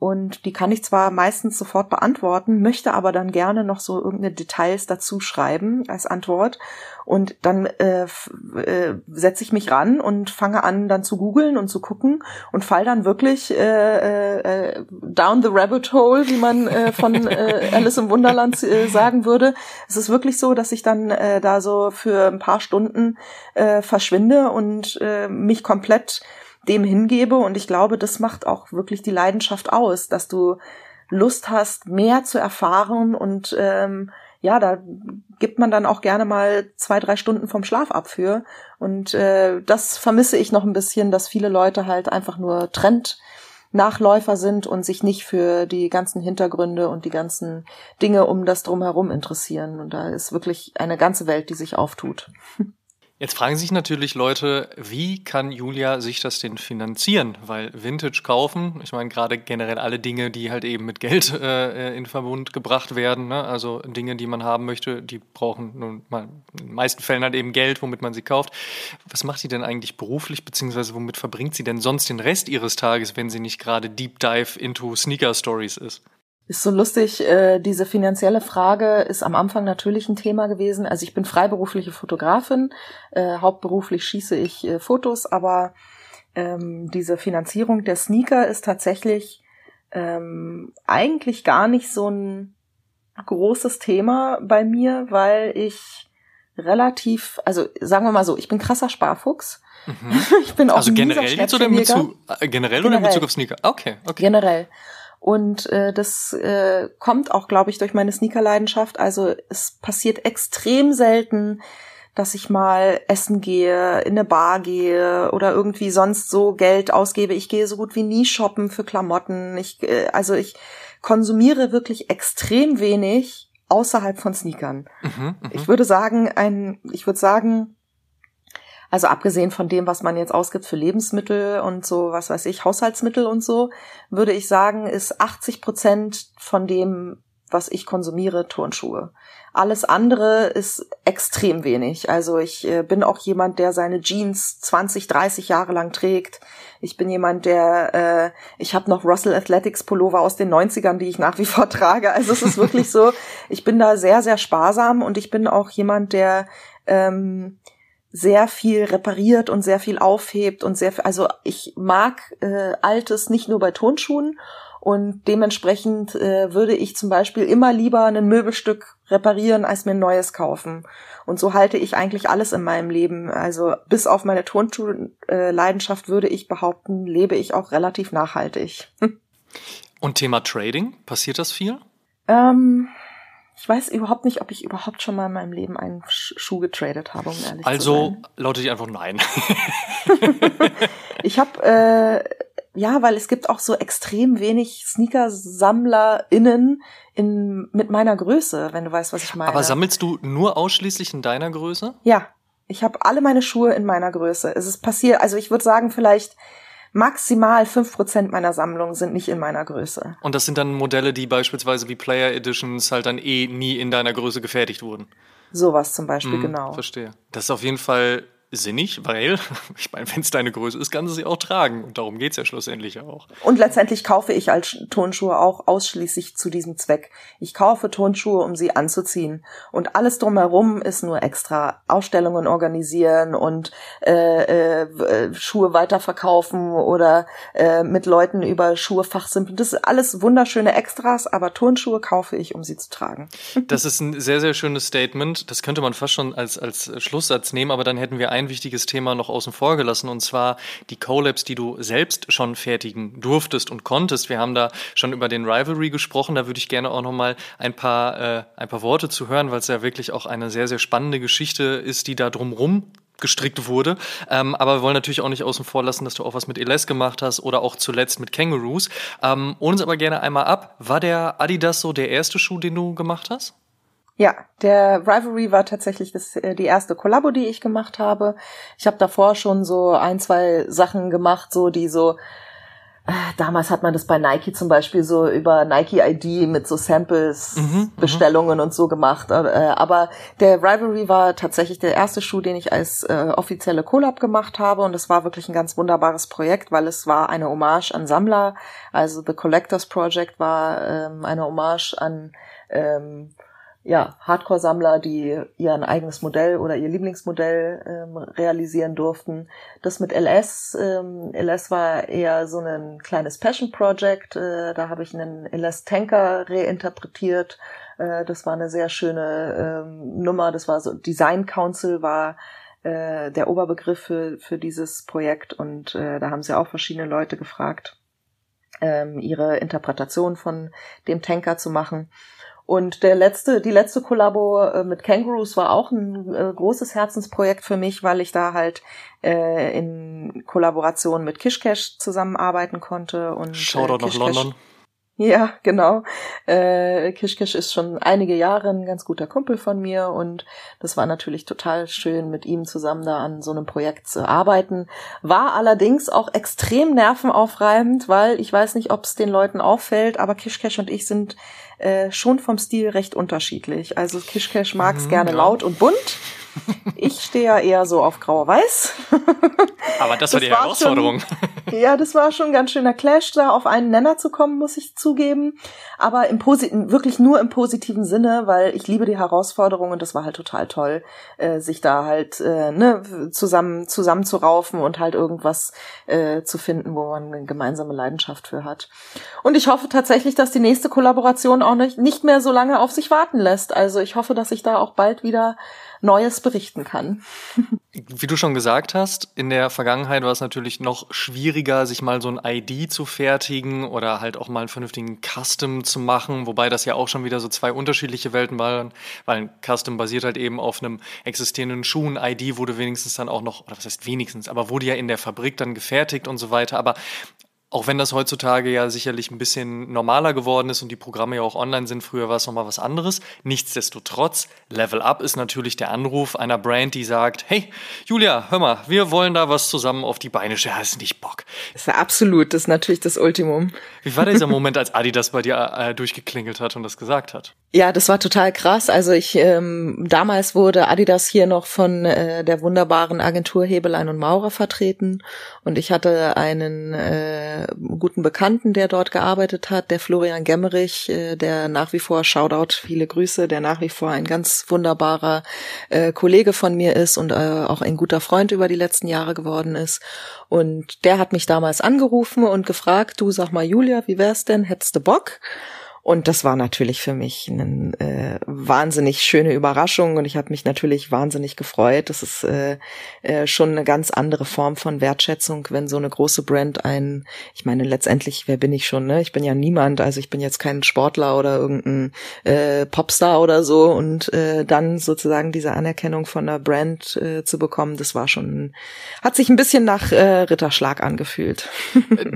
und die kann ich zwar meistens sofort beantworten, möchte aber dann gerne noch so irgendeine Details dazu schreiben als Antwort. Und dann äh, äh, setze ich mich ran und fange an, dann zu googeln und zu gucken und fall dann wirklich äh, äh, down the rabbit hole, wie man äh, von äh, Alice im Wunderland äh, sagen würde. Es ist wirklich so, dass ich dann äh, da so für ein paar Stunden äh, verschwinde und äh, mich komplett dem hingebe. Und ich glaube, das macht auch wirklich die Leidenschaft aus, dass du Lust hast, mehr zu erfahren und ähm, ja, da gibt man dann auch gerne mal zwei, drei Stunden vom Schlaf ab für. Und äh, das vermisse ich noch ein bisschen, dass viele Leute halt einfach nur Trendnachläufer sind und sich nicht für die ganzen Hintergründe und die ganzen Dinge um das drumherum interessieren. Und da ist wirklich eine ganze Welt, die sich auftut. Jetzt fragen sich natürlich Leute, wie kann Julia sich das denn finanzieren? Weil Vintage kaufen, ich meine gerade generell alle Dinge, die halt eben mit Geld äh, in Verbund gebracht werden, ne? also Dinge, die man haben möchte, die brauchen nun mal in den meisten Fällen halt eben Geld, womit man sie kauft. Was macht sie denn eigentlich beruflich, beziehungsweise womit verbringt sie denn sonst den Rest ihres Tages, wenn sie nicht gerade Deep Dive into Sneaker Stories ist? Ist so lustig, äh, diese finanzielle Frage ist am Anfang natürlich ein Thema gewesen. Also ich bin freiberufliche Fotografin, äh, hauptberuflich schieße ich äh, Fotos, aber ähm, diese Finanzierung der Sneaker ist tatsächlich ähm, eigentlich gar nicht so ein großes Thema bei mir, weil ich relativ, also sagen wir mal so, ich bin krasser Sparfuchs. Mhm. Ich bin auch also generell jetzt oder in Bezug, äh, generell, generell oder in Bezug auf Sneaker? Okay, okay. Generell. Und äh, das äh, kommt auch, glaube ich, durch meine Sneakerleidenschaft. Also es passiert extrem selten, dass ich mal essen gehe, in eine Bar gehe oder irgendwie sonst so Geld ausgebe. Ich gehe so gut wie nie shoppen für Klamotten. Ich, äh, also ich konsumiere wirklich extrem wenig außerhalb von Sneakern. Mhm, mh. Ich würde sagen, ein, ich würde sagen, also abgesehen von dem, was man jetzt ausgibt für Lebensmittel und so, was weiß ich, Haushaltsmittel und so, würde ich sagen, ist 80 Prozent von dem, was ich konsumiere, Turnschuhe. Alles andere ist extrem wenig. Also ich äh, bin auch jemand, der seine Jeans 20, 30 Jahre lang trägt. Ich bin jemand, der, äh, ich habe noch Russell Athletics Pullover aus den 90ern, die ich nach wie vor trage. Also es ist wirklich so, ich bin da sehr, sehr sparsam und ich bin auch jemand, der ähm, sehr viel repariert und sehr viel aufhebt und sehr viel, also ich mag äh, Altes nicht nur bei Tonschuhen und dementsprechend äh, würde ich zum Beispiel immer lieber ein Möbelstück reparieren, als mir ein neues kaufen. Und so halte ich eigentlich alles in meinem Leben. Also bis auf meine Tonschuh-Leidenschaft würde ich behaupten, lebe ich auch relativ nachhaltig. Und Thema Trading, passiert das viel? Ähm, ich weiß überhaupt nicht, ob ich überhaupt schon mal in meinem Leben einen Schuh getradet habe, um ehrlich also, zu sein. Also lautet die einfach nein. ich habe äh, ja, weil es gibt auch so extrem wenig Sneaker-SammlerInnen in, mit meiner Größe, wenn du weißt, was ich meine. Aber sammelst du nur ausschließlich in deiner Größe? Ja. Ich habe alle meine Schuhe in meiner Größe. Es ist passiert, also ich würde sagen, vielleicht maximal fünf Prozent meiner Sammlung sind nicht in meiner Größe. Und das sind dann Modelle, die beispielsweise wie Player Editions halt dann eh nie in deiner Größe gefertigt wurden. Sowas zum Beispiel, mm, genau. Verstehe. Das ist auf jeden Fall sinnig, weil, ich meine, wenn es deine Größe ist, kannst du sie auch tragen. Und darum geht's ja schlussendlich auch. Und letztendlich kaufe ich als Turnschuhe auch ausschließlich zu diesem Zweck. Ich kaufe Turnschuhe, um sie anzuziehen. Und alles drumherum ist nur extra. Ausstellungen organisieren und äh, äh, Schuhe weiterverkaufen oder äh, mit Leuten über Schuhe fachsimpeln. Das ist alles wunderschöne Extras, aber Turnschuhe kaufe ich, um sie zu tragen. Das ist ein sehr, sehr schönes Statement. Das könnte man fast schon als, als Schlusssatz nehmen, aber dann hätten wir ein wichtiges Thema noch außen vor gelassen, und zwar die Collabs, die du selbst schon fertigen durftest und konntest. Wir haben da schon über den Rivalry gesprochen, da würde ich gerne auch noch mal ein paar, äh, ein paar Worte zu hören, weil es ja wirklich auch eine sehr, sehr spannende Geschichte ist, die da drumrum gestrickt wurde. Ähm, aber wir wollen natürlich auch nicht außen vor lassen, dass du auch was mit Eles gemacht hast oder auch zuletzt mit Kangaroos. Ähm, uns aber gerne einmal ab. War der Adidas so der erste Schuh, den du gemacht hast? Ja, der Rivalry war tatsächlich das, äh, die erste Kollabo, die ich gemacht habe. Ich habe davor schon so ein, zwei Sachen gemacht, so die so damals hat man das bei Nike zum Beispiel so über Nike ID mit so Samples, mhm, mhm, Bestellungen und so gemacht. Äh, aber der Rivalry war tatsächlich der erste Schuh, den ich als äh, offizielle Collab gemacht habe und es war wirklich ein ganz wunderbares Projekt, weil es war eine Hommage an Sammler. Also The Collectors Project war ähm, eine Hommage an ähm, ja, Hardcore-Sammler, die ihr eigenes Modell oder ihr Lieblingsmodell ähm, realisieren durften. Das mit LS, ähm, LS war eher so ein kleines Passion-Project. Äh, da habe ich einen LS-Tanker reinterpretiert. Äh, das war eine sehr schöne ähm, Nummer. Das war so Design Council war äh, der Oberbegriff für, für dieses Projekt und äh, da haben sie auch verschiedene Leute gefragt, ähm, ihre Interpretation von dem Tanker zu machen. Und der letzte, die letzte Kollabo äh, mit Kangaroos war auch ein äh, großes Herzensprojekt für mich, weil ich da halt äh, in Kollaboration mit Kishkesh zusammenarbeiten konnte und Shoutout äh, nach London. Ja, genau. Äh, Kishkish ist schon einige Jahre ein ganz guter Kumpel von mir und das war natürlich total schön, mit ihm zusammen da an so einem Projekt zu arbeiten. War allerdings auch extrem nervenaufreibend, weil ich weiß nicht, ob es den Leuten auffällt, aber Kishkesh und ich sind äh, schon vom Stil recht unterschiedlich. Also Kishkesh mag es mhm, gerne ja. laut und bunt ich stehe ja eher so auf grau-weiß. Aber das war das die war Herausforderung. Schon, ja, das war schon ein ganz schöner Clash, da auf einen Nenner zu kommen, muss ich zugeben. Aber im Positiven, wirklich nur im positiven Sinne, weil ich liebe die Herausforderung und das war halt total toll, äh, sich da halt äh, ne, zusammen zusammenzuraufen und halt irgendwas äh, zu finden, wo man eine gemeinsame Leidenschaft für hat. Und ich hoffe tatsächlich, dass die nächste Kollaboration auch nicht, nicht mehr so lange auf sich warten lässt. Also ich hoffe, dass ich da auch bald wieder Neues berichten kann. Wie du schon gesagt hast, in der Vergangenheit war es natürlich noch schwieriger, sich mal so ein ID zu fertigen oder halt auch mal einen vernünftigen Custom zu machen, wobei das ja auch schon wieder so zwei unterschiedliche Welten waren, weil ein Custom basiert halt eben auf einem existierenden Schuh, ein ID wurde wenigstens dann auch noch, oder was heißt wenigstens, aber wurde ja in der Fabrik dann gefertigt und so weiter, aber auch wenn das heutzutage ja sicherlich ein bisschen normaler geworden ist und die Programme ja auch online sind, früher war es nochmal was anderes. Nichtsdestotrotz, Level Up ist natürlich der Anruf einer Brand, die sagt, hey, Julia, hör mal, wir wollen da was zusammen auf die Beine stellen. Hast nicht Bock? Das ist ja absolut, das ist natürlich das Ultimum. Wie war dieser Moment, als Adi das bei dir äh, durchgeklingelt hat und das gesagt hat? Ja, das war total krass. Also ich ähm, damals wurde Adidas hier noch von äh, der wunderbaren Agentur Hebelein und Maurer vertreten und ich hatte einen äh, guten Bekannten, der dort gearbeitet hat, der Florian Gemmerich, äh, der nach wie vor Shoutout, viele Grüße, der nach wie vor ein ganz wunderbarer äh, Kollege von mir ist und äh, auch ein guter Freund über die letzten Jahre geworden ist. Und der hat mich damals angerufen und gefragt, du sag mal Julia, wie wär's denn, hättest du Bock? Und das war natürlich für mich eine äh, wahnsinnig schöne Überraschung und ich habe mich natürlich wahnsinnig gefreut. Das ist äh, äh, schon eine ganz andere Form von Wertschätzung, wenn so eine große Brand ein, ich meine letztendlich, wer bin ich schon, ne? Ich bin ja niemand, also ich bin jetzt kein Sportler oder irgendein äh, Popstar oder so und äh, dann sozusagen diese Anerkennung von der Brand äh, zu bekommen, das war schon, hat sich ein bisschen nach äh, Ritterschlag angefühlt.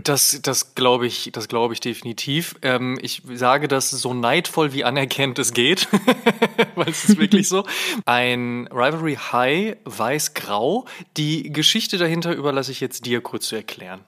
das das glaube ich, das glaube ich definitiv. Ähm, ich sage sage das so neidvoll wie anerkennt es geht, weil es ist wirklich so. Ein Rivalry High weiß-grau. Die Geschichte dahinter überlasse ich jetzt dir kurz zu erklären.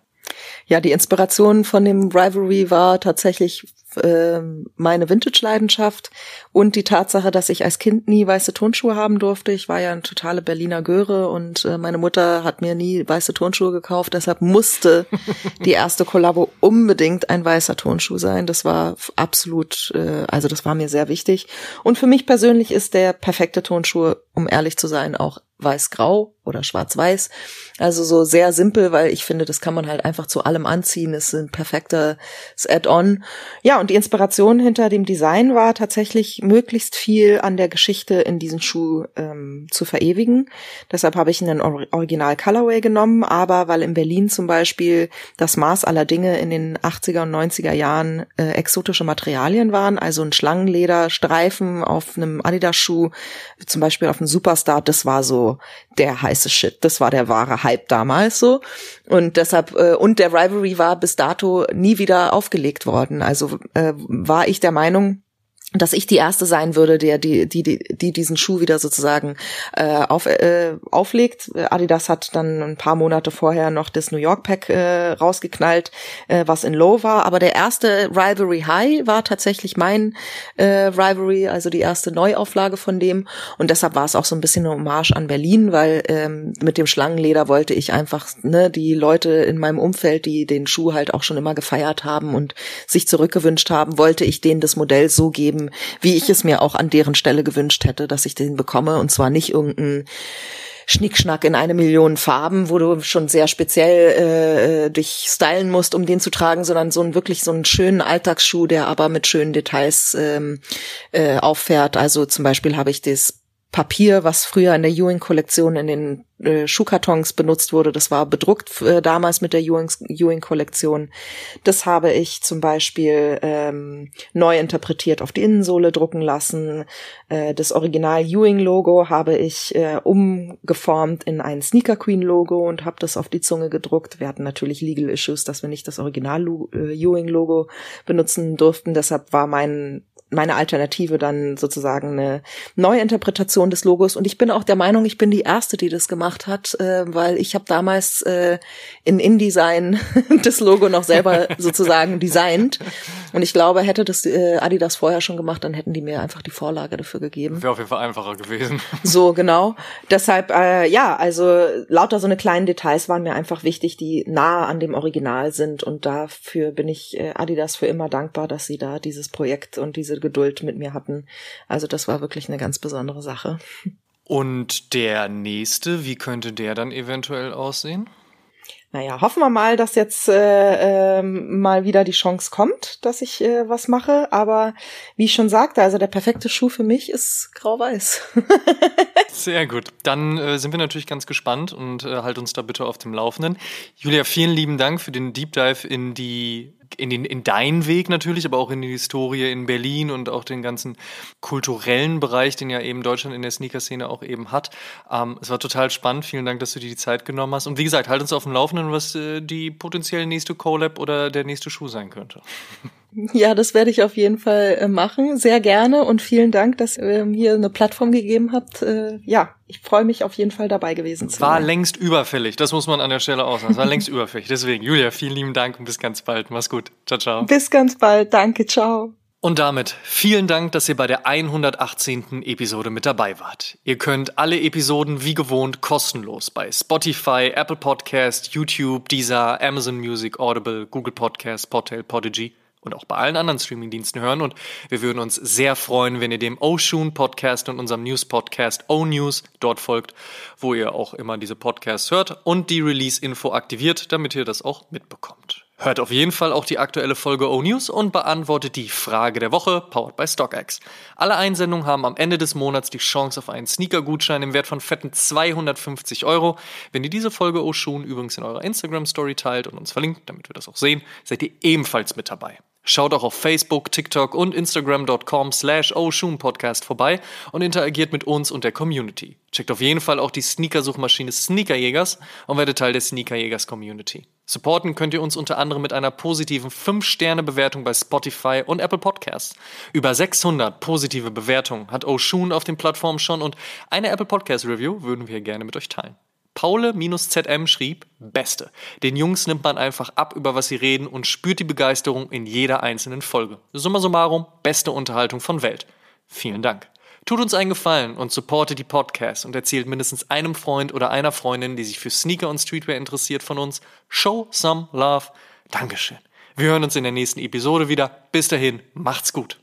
Ja, die Inspiration von dem Rivalry war tatsächlich äh, meine Vintage-Leidenschaft und die Tatsache, dass ich als Kind nie weiße Turnschuhe haben durfte. Ich war ja eine totale Berliner Göre und äh, meine Mutter hat mir nie weiße Turnschuhe gekauft. Deshalb musste die erste Kollabo unbedingt ein weißer Turnschuh sein. Das war absolut, äh, also das war mir sehr wichtig. Und für mich persönlich ist der perfekte Turnschuh, um ehrlich zu sein, auch weiß-grau oder schwarz-weiß. Also so sehr simpel, weil ich finde, das kann man halt einfach zu allem anziehen. Es ist ein perfektes Add-on. Ja, und die Inspiration hinter dem Design war tatsächlich möglichst viel an der Geschichte in diesen Schuh ähm, zu verewigen. Deshalb habe ich einen Original Colorway genommen, aber weil in Berlin zum Beispiel das Maß aller Dinge in den 80er und 90er Jahren äh, exotische Materialien waren, also ein Schlangenlederstreifen auf einem Adidas-Schuh, zum Beispiel auf einem Superstar, das war so der heiße Shit. Das war der wahre Hype damals so. Und deshalb, äh, und der Rivalry war bis dato nie wieder aufgelegt worden. Also äh, war ich der Meinung, dass ich die erste sein würde, der die die die, die diesen Schuh wieder sozusagen äh, auf, äh, auflegt. Adidas hat dann ein paar Monate vorher noch das New York Pack äh, rausgeknallt, äh, was in Low war. Aber der erste Rivalry High war tatsächlich mein äh, Rivalry, also die erste Neuauflage von dem. Und deshalb war es auch so ein bisschen eine Hommage an Berlin, weil ähm, mit dem Schlangenleder wollte ich einfach ne die Leute in meinem Umfeld, die den Schuh halt auch schon immer gefeiert haben und sich zurückgewünscht haben, wollte ich denen das Modell so geben wie ich es mir auch an deren Stelle gewünscht hätte, dass ich den bekomme und zwar nicht irgendein Schnickschnack in eine Million Farben, wo du schon sehr speziell äh, dich stylen musst, um den zu tragen, sondern so ein wirklich so einen schönen Alltagsschuh, der aber mit schönen Details ähm, äh, auffährt. Also zum Beispiel habe ich das Papier, was früher in der Ewing-Kollektion in den äh, Schuhkartons benutzt wurde. Das war bedruckt äh, damals mit der Ewing-Kollektion. Das habe ich zum Beispiel ähm, neu interpretiert auf die Innensohle drucken lassen. Äh, das Original Ewing-Logo habe ich äh, umgeformt in ein Sneaker Queen-Logo und habe das auf die Zunge gedruckt. Wir hatten natürlich Legal Issues, dass wir nicht das Original äh, Ewing-Logo benutzen durften. Deshalb war mein meine Alternative dann sozusagen eine Neuinterpretation des Logos. Und ich bin auch der Meinung, ich bin die Erste, die das gemacht hat, äh, weil ich habe damals äh, in InDesign das Logo noch selber sozusagen designt. Und ich glaube, hätte das äh, Adidas vorher schon gemacht, dann hätten die mir einfach die Vorlage dafür gegeben. Wäre auf jeden Fall einfacher gewesen. So, genau. Deshalb, äh, ja, also lauter so eine kleinen Details waren mir einfach wichtig, die nahe an dem Original sind. Und dafür bin ich äh, Adidas für immer dankbar, dass sie da dieses Projekt und diese Geduld mit mir hatten. Also das war wirklich eine ganz besondere Sache. Und der nächste, wie könnte der dann eventuell aussehen? Naja, hoffen wir mal, dass jetzt äh, äh, mal wieder die Chance kommt, dass ich äh, was mache. Aber wie ich schon sagte, also der perfekte Schuh für mich ist grau-weiß. Sehr gut. Dann äh, sind wir natürlich ganz gespannt und äh, halt uns da bitte auf dem Laufenden. Julia, vielen lieben Dank für den Deep Dive in die in, den, in deinen Weg natürlich, aber auch in die Historie in Berlin und auch den ganzen kulturellen Bereich, den ja eben Deutschland in der Sneaker-Szene auch eben hat. Ähm, es war total spannend. Vielen Dank, dass du dir die Zeit genommen hast. Und wie gesagt, halt uns auf dem Laufenden, was äh, die potenziell nächste Collab oder der nächste Schuh sein könnte. Ja, das werde ich auf jeden Fall äh, machen. Sehr gerne und vielen Dank, dass ihr mir eine Plattform gegeben habt. Äh, ja, ich freue mich auf jeden Fall dabei gewesen zu sein. War längst überfällig, das muss man an der Stelle auch sagen. Es war längst überfällig. Deswegen, Julia, vielen lieben Dank und bis ganz bald. Mach's gut. Ciao, ciao. Bis ganz bald. Danke, ciao. Und damit vielen Dank, dass ihr bei der 118. Episode mit dabei wart. Ihr könnt alle Episoden wie gewohnt kostenlos bei Spotify, Apple Podcast, YouTube, Deezer, Amazon Music, Audible, Google Podcast, Portal, Podigy und auch bei allen anderen Streamingdiensten hören. Und wir würden uns sehr freuen, wenn ihr dem Oshun Podcast und unserem News Podcast O News dort folgt, wo ihr auch immer diese Podcasts hört und die Release-Info aktiviert, damit ihr das auch mitbekommt. Hört auf jeden Fall auch die aktuelle Folge O-News und beantwortet die Frage der Woche, powered by StockX. Alle Einsendungen haben am Ende des Monats die Chance auf einen Sneaker-Gutschein im Wert von fetten 250 Euro. Wenn ihr diese Folge Oshun übrigens in eurer Instagram-Story teilt und uns verlinkt, damit wir das auch sehen, seid ihr ebenfalls mit dabei. Schaut auch auf Facebook, TikTok und Instagram.com slash Podcast vorbei und interagiert mit uns und der Community. Checkt auf jeden Fall auch die Sneaker-Suchmaschine Sneakerjägers und werdet Teil der Sneakerjägers-Community. Supporten könnt ihr uns unter anderem mit einer positiven 5-Sterne-Bewertung bei Spotify und Apple Podcasts. Über 600 positive Bewertungen hat Oshun auf den Plattformen schon und eine Apple Podcast Review würden wir gerne mit euch teilen. Paule-ZM schrieb, Beste. Den Jungs nimmt man einfach ab, über was sie reden und spürt die Begeisterung in jeder einzelnen Folge. Summa summarum, beste Unterhaltung von Welt. Vielen Dank. Tut uns einen Gefallen und supportet die Podcasts und erzählt mindestens einem Freund oder einer Freundin, die sich für Sneaker und Streetwear interessiert von uns. Show some love. Dankeschön. Wir hören uns in der nächsten Episode wieder. Bis dahin, macht's gut.